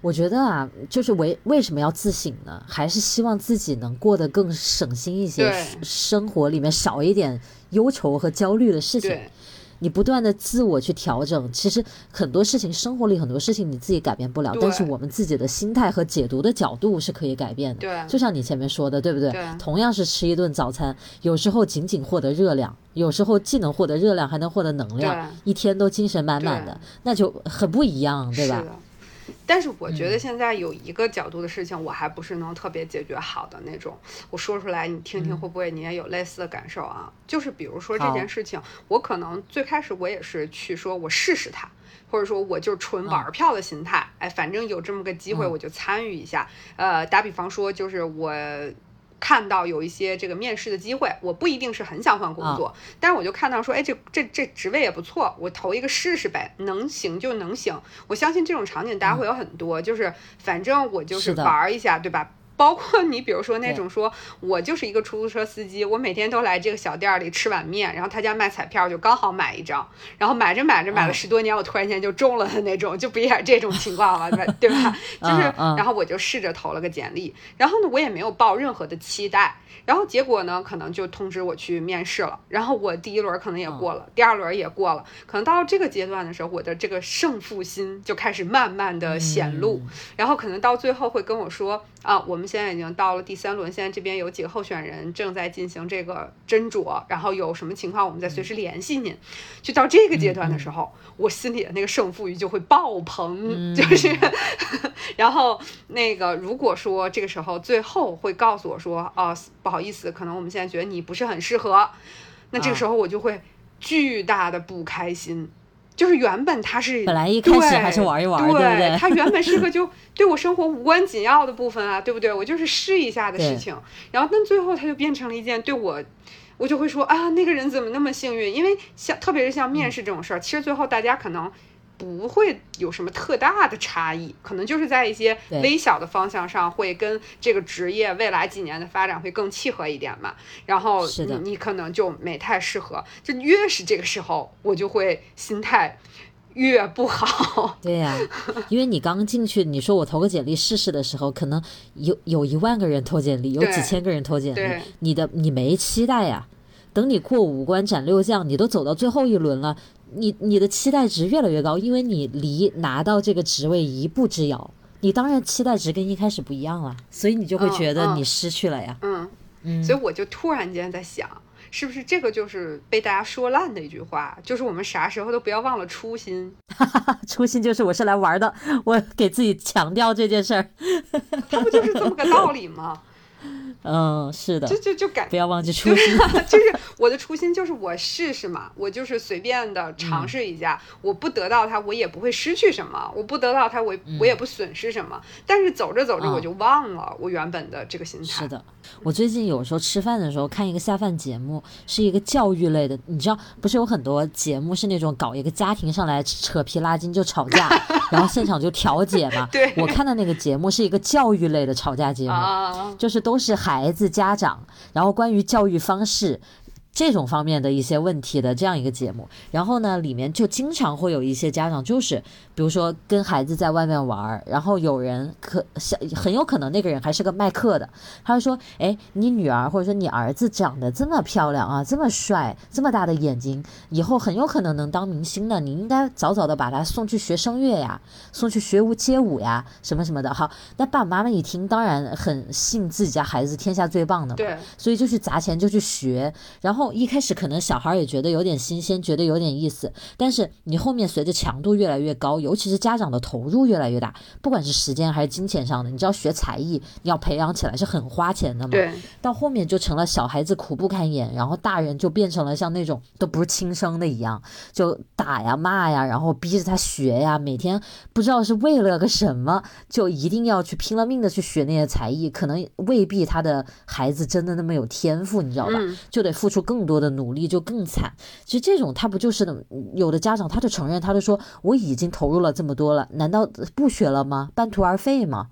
S2: 我觉得啊，就是为为什么要自省呢？还是希望自己能过得更省心一些，生活里面少一点忧愁和焦虑的事情。你不断的自我去调整，其实很多事情，生活里很多事情你自己改变不了，但是我们自己的心态和解读的角度是可以改变的。
S1: 对，
S2: 就像你前面说的，对不
S1: 对？
S2: 对。同样是吃一顿早餐，有时候仅仅获得热量，有时候既能获得热量，还能获得能量，一天都精神满满的，那就很不一样，对吧？
S1: 但是我觉得现在有一个角度的事情，我还不是能特别解决好的那种。我说出来，你听听会不会你也有类似的感受啊？就是比如说这件事情，我可能最开始我也是去说我试试它，或者说我就纯玩票的心态，哎，反正有这么个机会我就参与一下。呃，打比方说就是我。看到有一些这个面试的机会，我不一定是很想换工作，但是我就看到说，哎，这这这职位也不错，我投一个试试呗，能行就能行。我相信这种场景大家会有很多，就是反正我就是玩一下，对吧？包括你，比如说那种说，我就是一个出租车司机，我每天都来这个小店里吃碗面，然后他家卖彩票，就刚好买一张，然后买着买着买了十多年，我突然间就中了的那种，就不也是这种情况了？对吧？就是，然后我就试着投了个简历，然后呢，我也没有抱任何的期待。然后结果呢，可能就通知我去面试了。然后我第一轮可能也过了，第二轮也过了。可能到了这个阶段的时候，我的这个胜负心就开始慢慢的显露。然后可能到最后会跟我说啊，我们现在已经到了第三轮，现在这边有几个候选人正在进行这个斟酌。然后有什么情况，我们再随时联系您。就到这个阶段的时候，我心里的那个胜负欲就会爆棚，就是。然后那个如果说这个时候最后会告诉我说，哦，不好意思，可能我们现在觉得你不是很适合，那这个时候我就会巨大的不开心。就是原本他是
S2: 本来一开始还是玩一玩，对不对？
S1: 他原本是个 就对我生活无关紧要的部分啊，对不对？我就是试一下的事情。然后但最后他就变成了一件对我，我就会说啊，那个人怎么那么幸运？因为像特别是像面试这种事儿，其实最后大家可能。不会有什么特大的差异，可能就是在一些微小的方向上会跟这个职业未来几年的发展会更契合一点嘛。然后你你可能就没太适合，就越是这个时候，我就会心态越不好。
S2: 对呀，因为你刚进去，你说我投个简历试试的时候，可能有有一万个人投简历，有几千个人投简历，你的你没期待呀。等你过五关斩六将，你都走到最后一轮了。你你的期待值越来越高，因为你离拿到这个职位一步之遥，你当然期待值跟一开始不一样了，所以你就会觉得你失去了呀。
S1: 嗯嗯，所以我就突然间在想，是不是这个就是被大家说烂的一句话，就是我们啥时候都不要忘了初心。
S2: 初心就是我是来玩的，我给自己强调这件事儿。
S1: 它不就是这么个道理吗？
S2: 嗯，是的，
S1: 就就就改
S2: 不要忘记初心，
S1: 就是我的初心就是我试试嘛，我就是随便的尝试一下，我不得到它，我也不会失去什么，我不得到它，我我也不损失什么。但是走着走着我就忘了我原本的这个心态。
S2: 是的，我最近有时候吃饭的时候看一个下饭节目，是一个教育类的，你知道，不是有很多节目是那种搞一个家庭上来扯皮拉筋就吵架，然后现场就调解嘛。
S1: 对，
S2: 我看的那个节目是一个教育类的吵架节目，就是都是孩。孩子、家长，然后关于教育方式。这种方面的一些问题的这样一个节目，然后呢，里面就经常会有一些家长，就是比如说跟孩子在外面玩，然后有人可想很有可能那个人还是个卖课的，他就说：“哎，你女儿或者说你儿子长得这么漂亮啊，这么帅，这么大的眼睛，以后很有可能能当明星的，你应该早早的把他送去学声乐呀，送去学舞街舞呀，什么什么的。”好，那爸爸妈妈一听，当然很信自己家孩子天下最棒的，
S1: 对，
S2: 所以就去砸钱就去学，然。后一开始可能小孩也觉得有点新鲜，觉得有点意思，但是你后面随着强度越来越高，尤其是家长的投入越来越大，不管是时间还是金钱上的，你知道学才艺你要培养起来是很花钱的嘛？
S1: 对。
S2: 到后面就成了小孩子苦不堪言，然后大人就变成了像那种都不是亲生的一样，就打呀骂呀，然后逼着他学呀，每天不知道是为了个什么，就一定要去拼了命的去学那些才艺，可能未必他的孩子真的那么有天赋，你知道吧？就得付出更多的努力，就更惨。其实这种他不就是，有的家长他就承认，他就说我已经投入了这么多了，难道不学了吗？半途而废吗？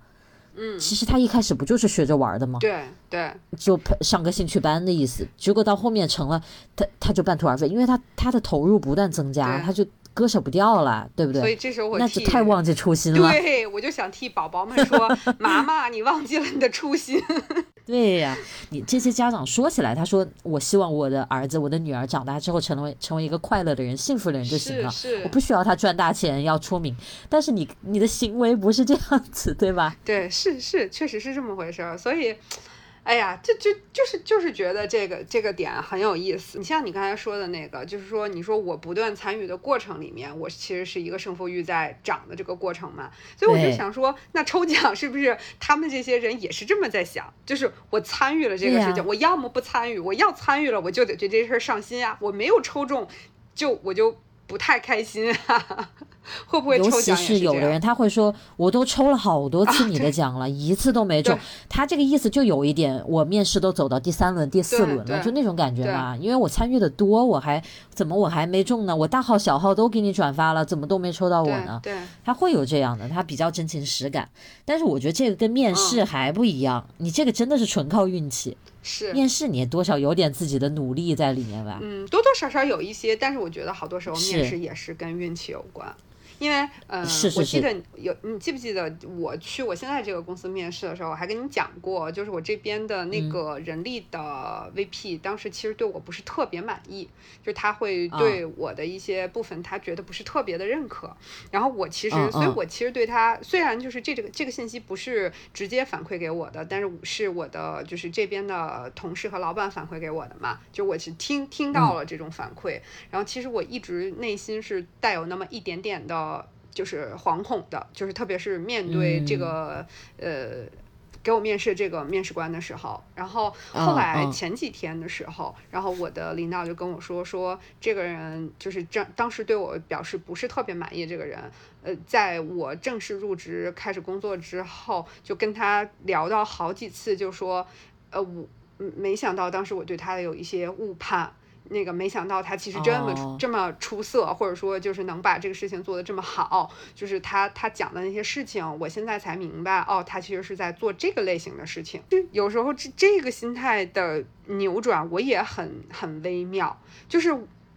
S1: 嗯，
S2: 其实他一开始不就是学着玩的吗？
S1: 对对，
S2: 就上个兴趣班的意思。结果到后面成了他他就半途而废，因为他他的投入不断增加，他就。割舍不掉了，对不对？
S1: 所以这时候我
S2: 那就太忘记初心了。
S1: 对，我就想替宝宝们说，妈妈，你忘记了你的初心。
S2: 对呀，你这些家长说起来，他说我希望我的儿子、我的女儿长大之后成为成为一个快乐的人、幸福的人就行了，我不需要他赚大钱、要出名。但是你你的行为不是这样子，对吧？
S1: 对，是是，确实是这么回事儿。所以。哎呀，这就就是就是觉得这个这个点很有意思。你像你刚才说的那个，就是说，你说我不断参与的过程里面，我其实是一个胜负欲在涨的这个过程嘛。所以我就想说，那抽奖是不是他们这些人也是这么在想？就是我参与了这个事情，我要么不参与，我要参与了，我就得对这事儿上心啊。我没有抽中，就我就不太开心啊。会不会
S2: 尤其
S1: 是
S2: 有的人他会说，我都抽了好多次你的奖了，一次都没中。他这个意思就有一点，我面试都走到第三轮、第四轮了，就那种感觉嘛。因为我参与的多，我还怎么我还没中呢？我大号小号都给你转发了，怎么都没抽到我呢？
S1: 对，
S2: 他会有这样的，他比较真情实感。但是我觉得这个跟面试还不一样，你这个真的是纯靠运气。
S1: 是
S2: 面试，你也多少有点自己的努力在里面吧？
S1: 嗯，多多少少有一些，但是我觉得好多时候面试也是跟运气有关。因为，呃，我记得有，你记不记得我去我现在这个公司面试的时候，我还跟你讲过，就是我这边的那个人力的 VP，当时其实对我不是特别满意，就他会对我的一些部分他觉得不是特别的认可。然后我其实，所以我其实对他，虽然就是这这个这个信息不是直接反馈给我的，但是是我的就是这边的同事和老板反馈给我的嘛，就我是听听到了这种反馈，然后其实我一直内心是带有那么一点点的。就是惶恐的，就是特别是面对这个呃，给我面试这个面试官的时候，然后后来前几天的时候，然后我的领导就跟我说说，这个人就是正当时对我表示不是特别满意，这个人，呃，在我正式入职开始工作之后，就跟他聊到好几次，就说，呃，我没想到当时我对他有一些误判。那个没想到他其实这么这么出色，或者说就是能把这个事情做得这么好，就是他他讲的那些事情，我现在才明白哦，他其实是在做这个类型的事情。有时候这这个心态的扭转，我也很很微妙，就是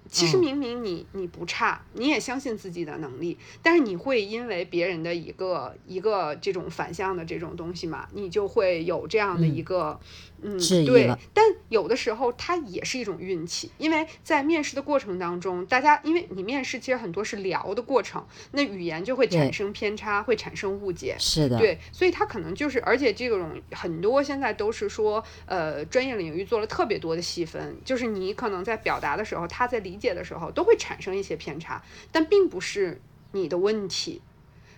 S1: 其实明明你你不差，你也相信自己的能力，但是你会因为别人的一个一个这种反向的这种东西嘛，你就会有这样的一个。嗯，对，但有的时候它也是一种运气，因为在面试的过程当中，大家因为你面试其实很多是聊的过程，那语言就会产生偏差，会产生误解。
S2: 是的，
S1: 对，所以他可能就是，而且这种很多现在都是说，呃，专业领域做了特别多的细分，就是你可能在表达的时候，他在理解的时候都会产生一些偏差，但并不是你的问题，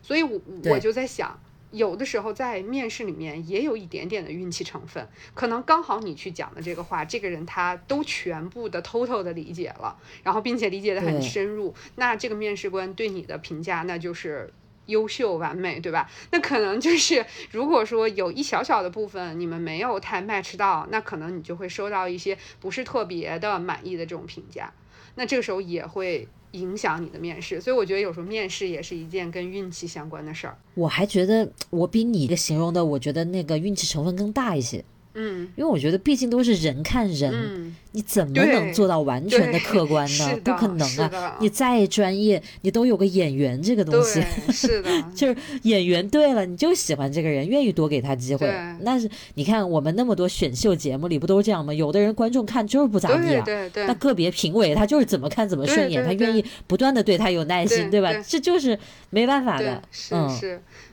S1: 所以我我就在想。有的时候在面试里面也有一点点的运气成分，可能刚好你去讲的这个话，这个人他都全部的 total 的理解了，然后并且理解的很深入，那这个面试官对你的评价那就是优秀完美，对吧？那可能就是如果说有一小小的部分你们没有太 match 到，那可能你就会收到一些不是特别的满意的这种评价，那这个时候也会。影响你的面试，所以我觉得有时候面试也是一件跟运气相关的事儿。
S2: 我还觉得我比你的形容的，我觉得那个运气成分更大一些。
S1: 嗯，
S2: 因为我觉得毕竟都是人看人。你怎么能做到完全的客观呢？不可能啊！你再专业，你都有个演员这个东西。
S1: 是的，
S2: 就是演员对了，你就喜欢这个人，愿意多给他机会。那是你看我们那么多选秀节目里不都是这样吗？有的人观众看就是不咋地啊，那个别评委他就是怎么看怎么顺眼，他愿意不断的对他有耐心，
S1: 对
S2: 吧？这就是没办法的。
S1: 嗯，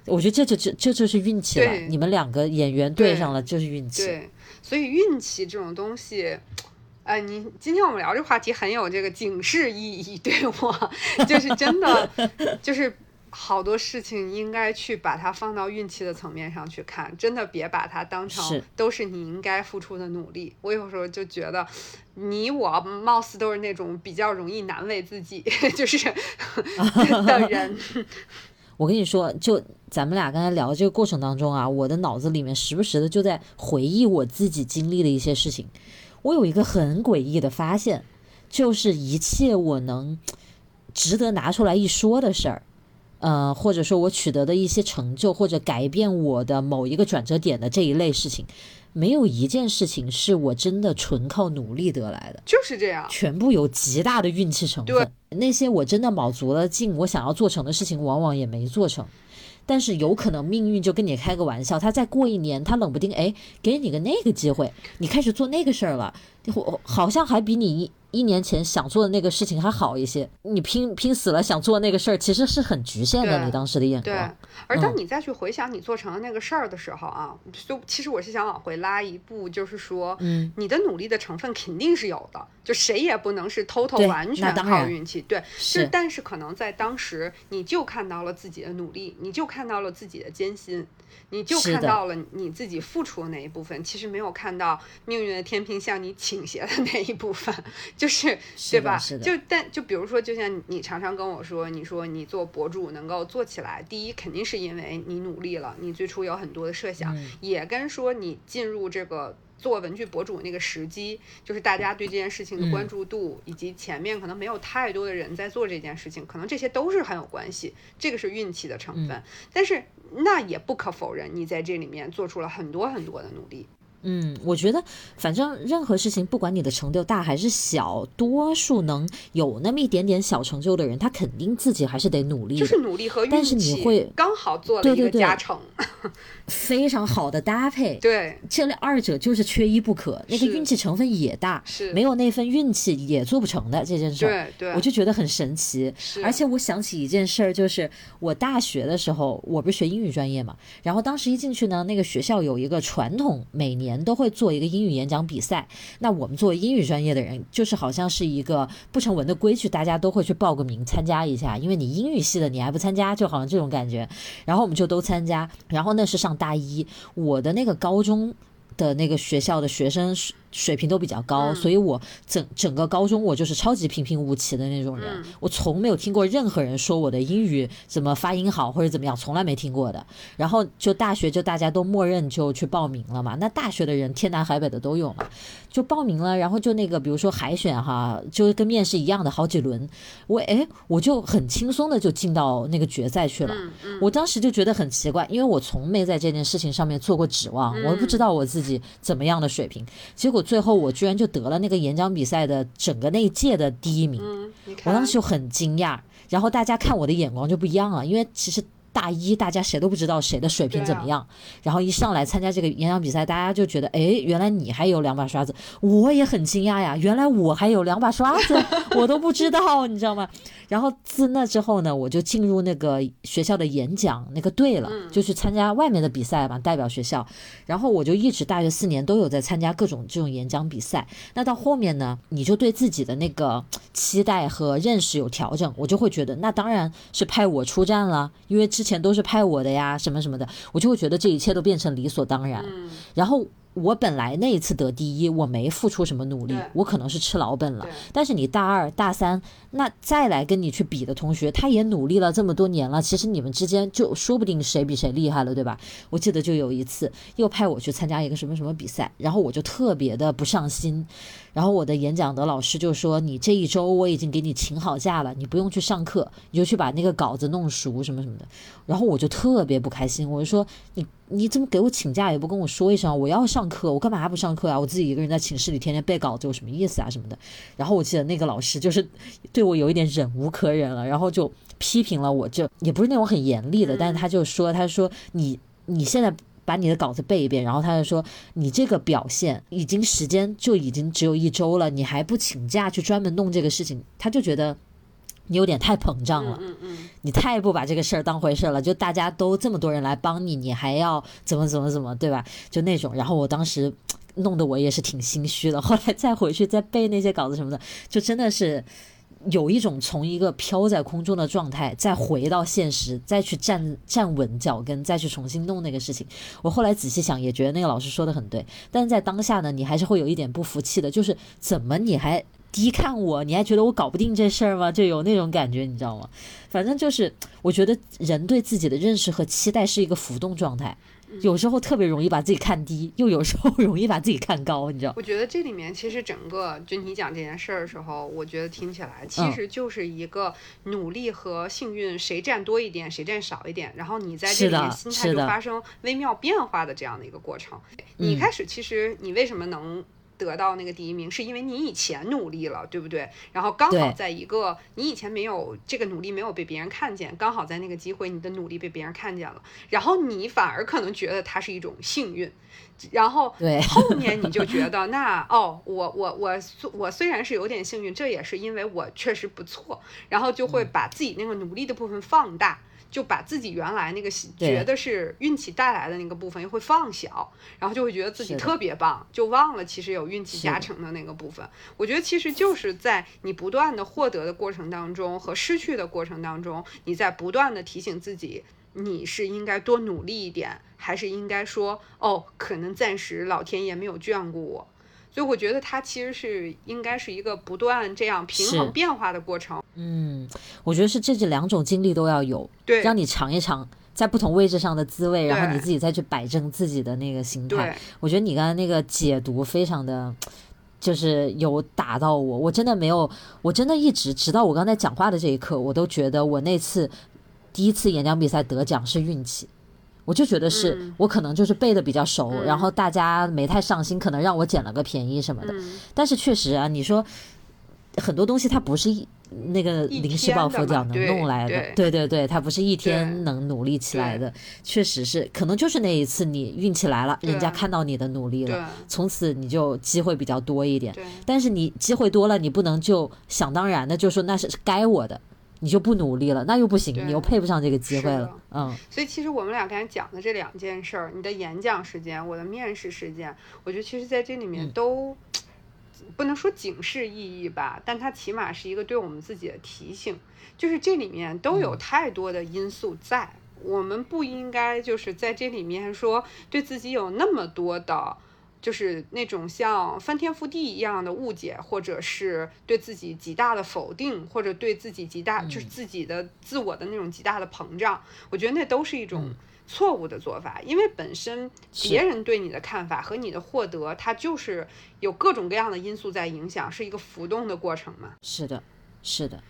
S2: 我觉得这就这这就是运气了。你们两个演员对上了就是运气。
S1: 对，所以运气这种东西。呃，你今天我们聊这个话题很有这个警示意义，对我就是真的就是好多事情应该去把它放到运气的层面上去看，真的别把它当成都是你应该付出的努力。我有时候就觉得，你我貌似都是那种比较容易难为自己 就是 的人。
S2: 我跟你说，就咱们俩刚才聊的这个过程当中啊，我的脑子里面时不时的就在回忆我自己经历的一些事情。我有一个很诡异的发现，就是一切我能值得拿出来一说的事儿，呃，或者说我取得的一些成就，或者改变我的某一个转折点的这一类事情，没有一件事情是我真的纯靠努力得来的，
S1: 就是这样，
S2: 全部有极大的运气成分。那些我真的卯足了劲，我想要做成的事情，往往也没做成。但是有可能命运就跟你开个玩笑，他再过一年，他冷不丁哎给你个那个机会，你开始做那个事儿了，好像还比你。一一年前想做的那个事情还好一些，你拼拼死了想做那个事儿，其实是很局限的。你当时的眼光。
S1: 对，而当你再去回想你做成的那个事儿的时候啊，就其实我是想往回拉一步，就是说，嗯，你的努力的成分肯定是有的，就谁也不能是 total 完全靠运气。对，是，但是可能在当时你就看到了自己的努力，你就看到了自己的艰辛。你就看到了你自己付出的那一部分，其实没有看到命运的天平向你倾斜的 那一部分，就是对吧？就但就比如说，就像你常常跟我说，你说你做博主能够做起来，第一肯定是因为你努力了，你最初有很多的设想，也跟说你进入这个。做文具博主那个时机，就是大家对这件事情的关注度，以及前面可能没有太多的人在做这件事情，可能这些都是很有关系。这个是运气的成分，但是那也不可否认，你在这里面做出了很多很多的努力。
S2: 嗯，我觉得反正任何事情，不管你的成就大还是小，多数能有那么一点点小成就的人，他肯定自己还是得努力，
S1: 就是努力和运
S2: 气，但是你会
S1: 刚好做了一个加成，
S2: 非常好的搭配。
S1: 对，
S2: 这二者就是缺一不可。那个运气成分也大，
S1: 是
S2: 没有那份运气也做不成的这件事。
S1: 对对，
S2: 我就觉得很神奇。而且我想起一件事儿，就是我大学的时候，我不是学英语专业嘛，然后当时一进去呢，那个学校有一个传统，每年。都会做一个英语演讲比赛，那我们作为英语专业的人，就是好像是一个不成文的规矩，大家都会去报个名参加一下，因为你英语系的你还不参加，就好像这种感觉。然后我们就都参加，然后那是上大一，我的那个高中的那个学校的学生水平都比较高，所以我整整个高中我就是超级平平无奇的那种人，我从没有听过任何人说我的英语怎么发音好或者怎么样，从来没听过的。然后就大学就大家都默认就去报名了嘛，那大学的人天南海北的都有嘛，就报名了。然后就那个比如说海选哈，就跟面试一样的好几轮，我哎我就很轻松的就进到那个决赛去了。我当时就觉得很奇怪，因为我从没在这件事情上面做过指望，我不知道我自己怎么样的水平，结果。最后我居然就得了那个演讲比赛的整个那一届的第一名，我当时就很惊讶，然后大家看我的眼光就不一样了，因为其实。大一大家谁都不知道谁的水平怎么样，然后一上来参加这个演讲比赛，大家就觉得，哎，原来你还有两把刷子，我也很惊讶呀，原来我还有两把刷子，我都不知道，你知道吗？然后自那之后呢，我就进入那个学校的演讲那个队了，就去参加外面的比赛嘛，代表学校。然后我就一直大学四年都有在参加各种这种演讲比赛。那到后面呢，你就对自己的那个期待和认识有调整，我就会觉得，那当然是派我出战了，因为之前都是派我的呀，什么什么的，我就会觉得这一切都变成理所当然。然后。我本来那一次得第一，我没付出什么努力，我可能是吃老本了。但是你大二、大三，那再来跟你去比的同学，他也努力了这么多年了，其实你们之间就说不定谁比谁厉害了，对吧？我记得就有一次又派我去参加一个什么什么比赛，然后我就特别的不上心，然后我的演讲的老师就说：“你这一周我已经给你请好假了，你不用去上课，你就去把那个稿子弄熟什么什么的。”然后我就特别不开心，我就说：“你。”你怎么给我请假也不跟我说一声？我要上课，我干嘛还不上课啊？我自己一个人在寝室里天天背稿子有什么意思啊？什么的。然后我记得那个老师就是对我有一点忍无可忍了，然后就批评了我，就也不是那种很严厉的，但是他就说，他说你你现在把你的稿子背一遍，然后他就说你这个表现已经时间就已经只有一周了，你还不请假去专门弄这个事情，他就觉得。你有点太膨胀了，
S1: 嗯嗯，
S2: 你太不把这个事儿当回事了。就大家都这么多人来帮你，你还要怎么怎么怎么，对吧？就那种。然后我当时弄得我也是挺心虚的。后来再回去再背那些稿子什么的，就真的是有一种从一个飘在空中的状态，再回到现实，再去站站稳脚跟，再去重新弄那个事情。我后来仔细想，也觉得那个老师说的很对。但是在当下呢，你还是会有一点不服气的，就是怎么你还。低看我，你还觉得我搞不定这事儿吗？就有那种感觉，你知道吗？反正就是，我觉得人对自己的认识和期待是一个浮动状态，有时候特别容易把自己看低，又有时候 容易把自己看高，你知道？
S1: 我觉得这里面其实整个就你讲这件事儿的时候，我觉得听起来其实就是一个努力和幸运谁占多一点，谁占少一点，然后你在这里面心态就发生微妙变化的这样的一个过程。你一开始其实你为什么能？得到那个第一名，是因为你以前努力了，对不对？然后刚好在一个你以前没有这个努力没有被别人看见，刚好在那个机会，你的努力被别人看见了，然后你反而可能觉得它是一种幸运，然后后面你就觉得那哦，我我我我虽然是有点幸运，这也是因为我确实不错，然后就会把自己那个努力的部分放大。就把自己原来那个觉得是运气带来的那个部分又会放小，然后就会觉得自己特别棒，就忘了其实有运气加成的那个部分。我觉得其实就是在你不断的获得的过程当中和失去的过程当中，你在不断的提醒自己，你是应该多努力一点，还是应该说哦，可能暂时老天爷没有眷顾我。所以我觉得它其实是应该是一个不断这样平衡变化的过程。
S2: 嗯，我觉得是这这两种经历都要有，
S1: 对，
S2: 让你尝一尝在不同位置上的滋味，然后你自己再去摆正自己的那个心态。我觉得你刚才那个解读非常的，就是有打到我。我真的没有，我真的一直直到我刚才讲话的这一刻，我都觉得我那次第一次演讲比赛得奖是运气。我就觉得是我可能就是背的比较熟，然后大家没太上心，可能让我捡了个便宜什么的。但是确实啊，你说很多东西它不是一那个临时抱佛脚能弄来的，对对对，他不是一天能努力起来的。确实是，可能就是那一次你运气来了，人家看到你的努力了，从此你就机会比较多一点。但是你机会多了，你不能就想当然的就说那是该我的。你就不努力了，那又不行，你又配不上这个机会了。嗯，
S1: 所以其实我们俩刚才讲的这两件事儿，你的演讲时间，我的面试时间，我觉得其实在这里面都不能说警示意义吧，但它起码是一个对我们自己的提醒，就是这里面都有太多的因素在，我们不应该就是在这里面说对自己有那么多的。就是那种像翻天覆地一样的误解，或者是对自己极大的否定，或者对自己极大就是自己的自我的那种极大的膨胀，我觉得那都是一种错误的做法。因为本身别人对你的看法和你的获得，它就是有各种各样的因素在影响，是一个浮动的过程嘛。
S2: 是的，是的，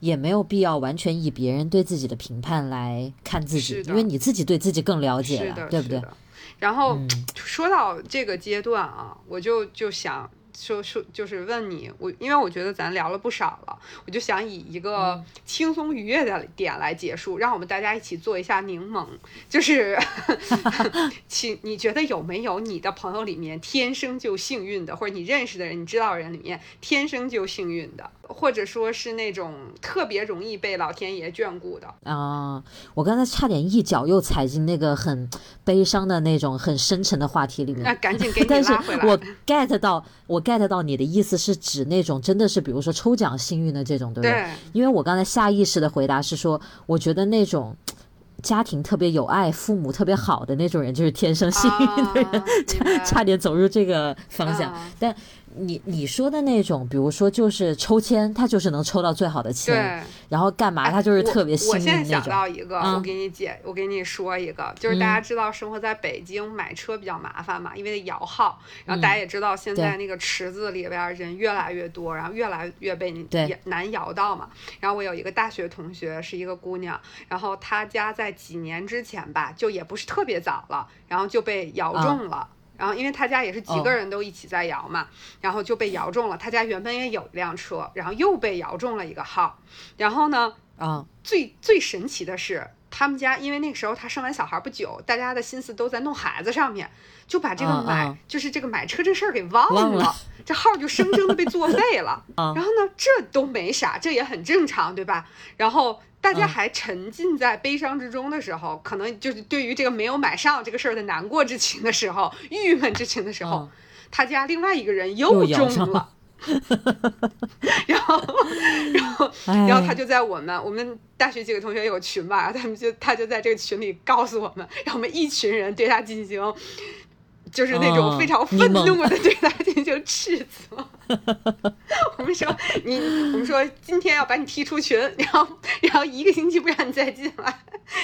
S2: 也没有必要完全以别人对自己的评判来看自己，因为你自己对自己更了解了，对不对？
S1: 然后说到这个阶段啊，我就就想。说说就是问你我，因为我觉得咱聊了不少了，我就想以一个轻松愉悦的点来结束，让我们大家一起做一下柠檬。就是，请你觉得有没有你的朋友里面天生就幸运的，或者你认识的人、你知道的人里面天生就幸运的，或者说是那种特别容易被老天爷眷顾的
S2: 啊？我刚才差点一脚又踩进那个很悲伤的那种很深沉的话题里面，
S1: 那赶紧给 你
S2: 拉回来。我 get 到我。Get 到你的意思是指那种真的是，比如说抽奖幸运的这种，对不对？因为我刚才下意识的回答是说，我觉得那种家庭特别有爱、父母特别好的那种人，就是天生幸运的人，差点走入这个方向，但。你你说的那种，比如说就是抽签，他就是能抽到最好的签，然后干嘛他就是特别幸运
S1: 那种。我现在想到一个，我给你解，我给你说一个，就是大家知道生活在北京买车比较麻烦嘛，因为摇号，然后大家也知道现在那个池子里边人越来越多，然后越来越被你难摇到嘛。然后我有一个大学同学是一个姑娘，然后她家在几年之前吧，就也不是特别早了，然后就被摇中了。然后，因为他家也是几个人都一起在摇嘛，然后就被摇中了。他家原本也有一辆车，然后又被摇中了一个号。然后呢，
S2: 啊，
S1: 最最神奇的是。他们家因为那个时候他生完小孩不久，大家的心思都在弄孩子上面，就把这个买就是这个买车这事儿给忘了，这号就生生的被作废了。然后呢，这都没啥，这也很正常，对吧？然后。大家还沉浸在悲伤之中的时候，可能就是对于这个没有买上这个事儿的难过之情的时候，郁闷之情的时候，他家另外一个人又中了，然后，然后，然后他就在我们我们大学几个同学有群嘛，他们就他就在这个群里告诉我们，让我们一群人对他进行。就是那种非常愤怒的对他进行斥责。我们说你，我们说今天要把你踢出群，然后然后一个星期不让你再进来，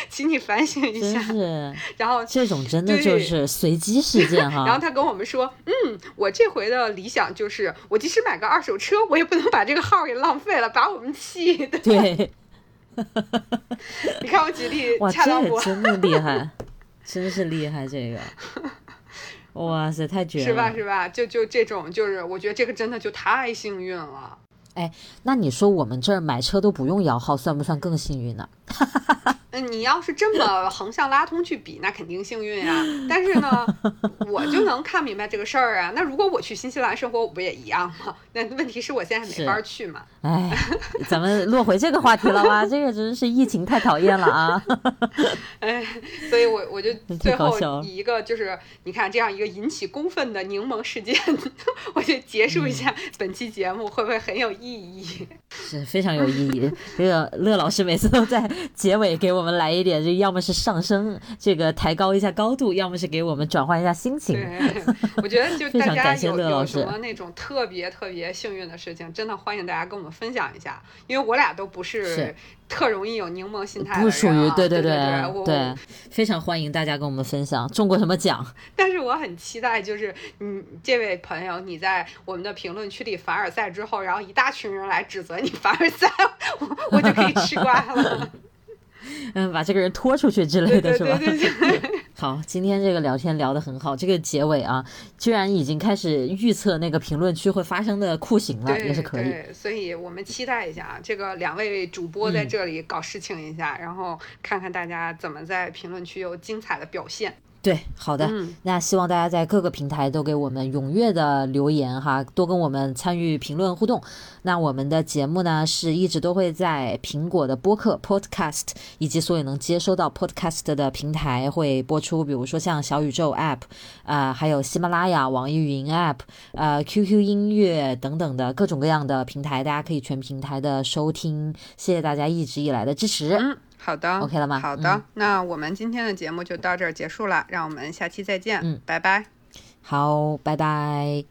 S1: 请你反省一下。
S2: 是。
S1: 然后
S2: 这种真的就是随机事件哈。
S1: 然后他跟我们说，嗯，我这回的理想就是，我即使买个二手车，我也不能把这个号给浪费了，把我们气的。
S2: 对。
S1: 你看我举例
S2: 恰当不？真的厉害，真是厉害这个。哇塞，太绝了！
S1: 是吧？是吧？就就这种，就是我觉得这个真的就太幸运了。
S2: 哎，那你说我们这儿买车都不用摇号，算不算更幸运呢？
S1: 嗯，你要是这么横向拉通去比，那肯定幸运啊。但是呢，我就能看明白这个事儿啊。那如果我去新西兰生活，我不也一样吗？那问题是我现在没法去嘛。
S2: 哎，咱们落回这个话题了吧？这个真是疫情太讨厌了啊。
S1: 哎，所以我我就最后以一个就是你看这样一个引起公愤的柠檬事件，我就结束一下本期节目，会不会很有意义？
S2: 是非常有意义。这个乐老师每次都在结尾给我。我们来一点，就 要么是上升这个抬高一下高度，要么是给我们转换一下心情。
S1: 对，我觉得就 大家有有什么那种特别特别幸运的事情，真的欢迎大家跟我们分享一下，因为我俩都不是。特容易有柠檬心态，
S2: 不属于对
S1: 对
S2: 对
S1: 对，
S2: 非常欢迎大家跟我们分享中过什么奖。
S1: 但是我很期待，就是你，这位朋友你在我们的评论区里凡尔赛之后，然后一大群人来指责你凡尔赛，我我就可以吃瓜了。
S2: 嗯，把这个人拖出去之类的是吧？
S1: 对对对。
S2: 好，今天这个聊天聊得很好，这个结尾啊，居然已经开始预测那个评论区会发生的酷刑了，也是可以。
S1: 对，所以我们期待一下啊，这个两位主播在这里搞事情一下，然后看看大家怎么在评论区有精彩的表现。
S2: 对，好的，那希望大家在各个平台都给我们踊跃的留言哈，多跟我们参与评论互动。那我们的节目呢，是一直都会在苹果的播客 Podcast 以及所有能接收到 Podcast 的平台会播出，比如说像小宇宙 App 啊，还有喜马拉雅、网易云 App、呃 QQ 音乐等等的各种各样的平台，大家可以全平台的收听。谢谢大家一直以来的支持。
S1: 好的
S2: ，OK 了吗？
S1: 好的，那我们今天的节目就到这儿结束了，让我们下期再见，
S2: 嗯，
S1: 拜拜。
S2: 好，拜拜。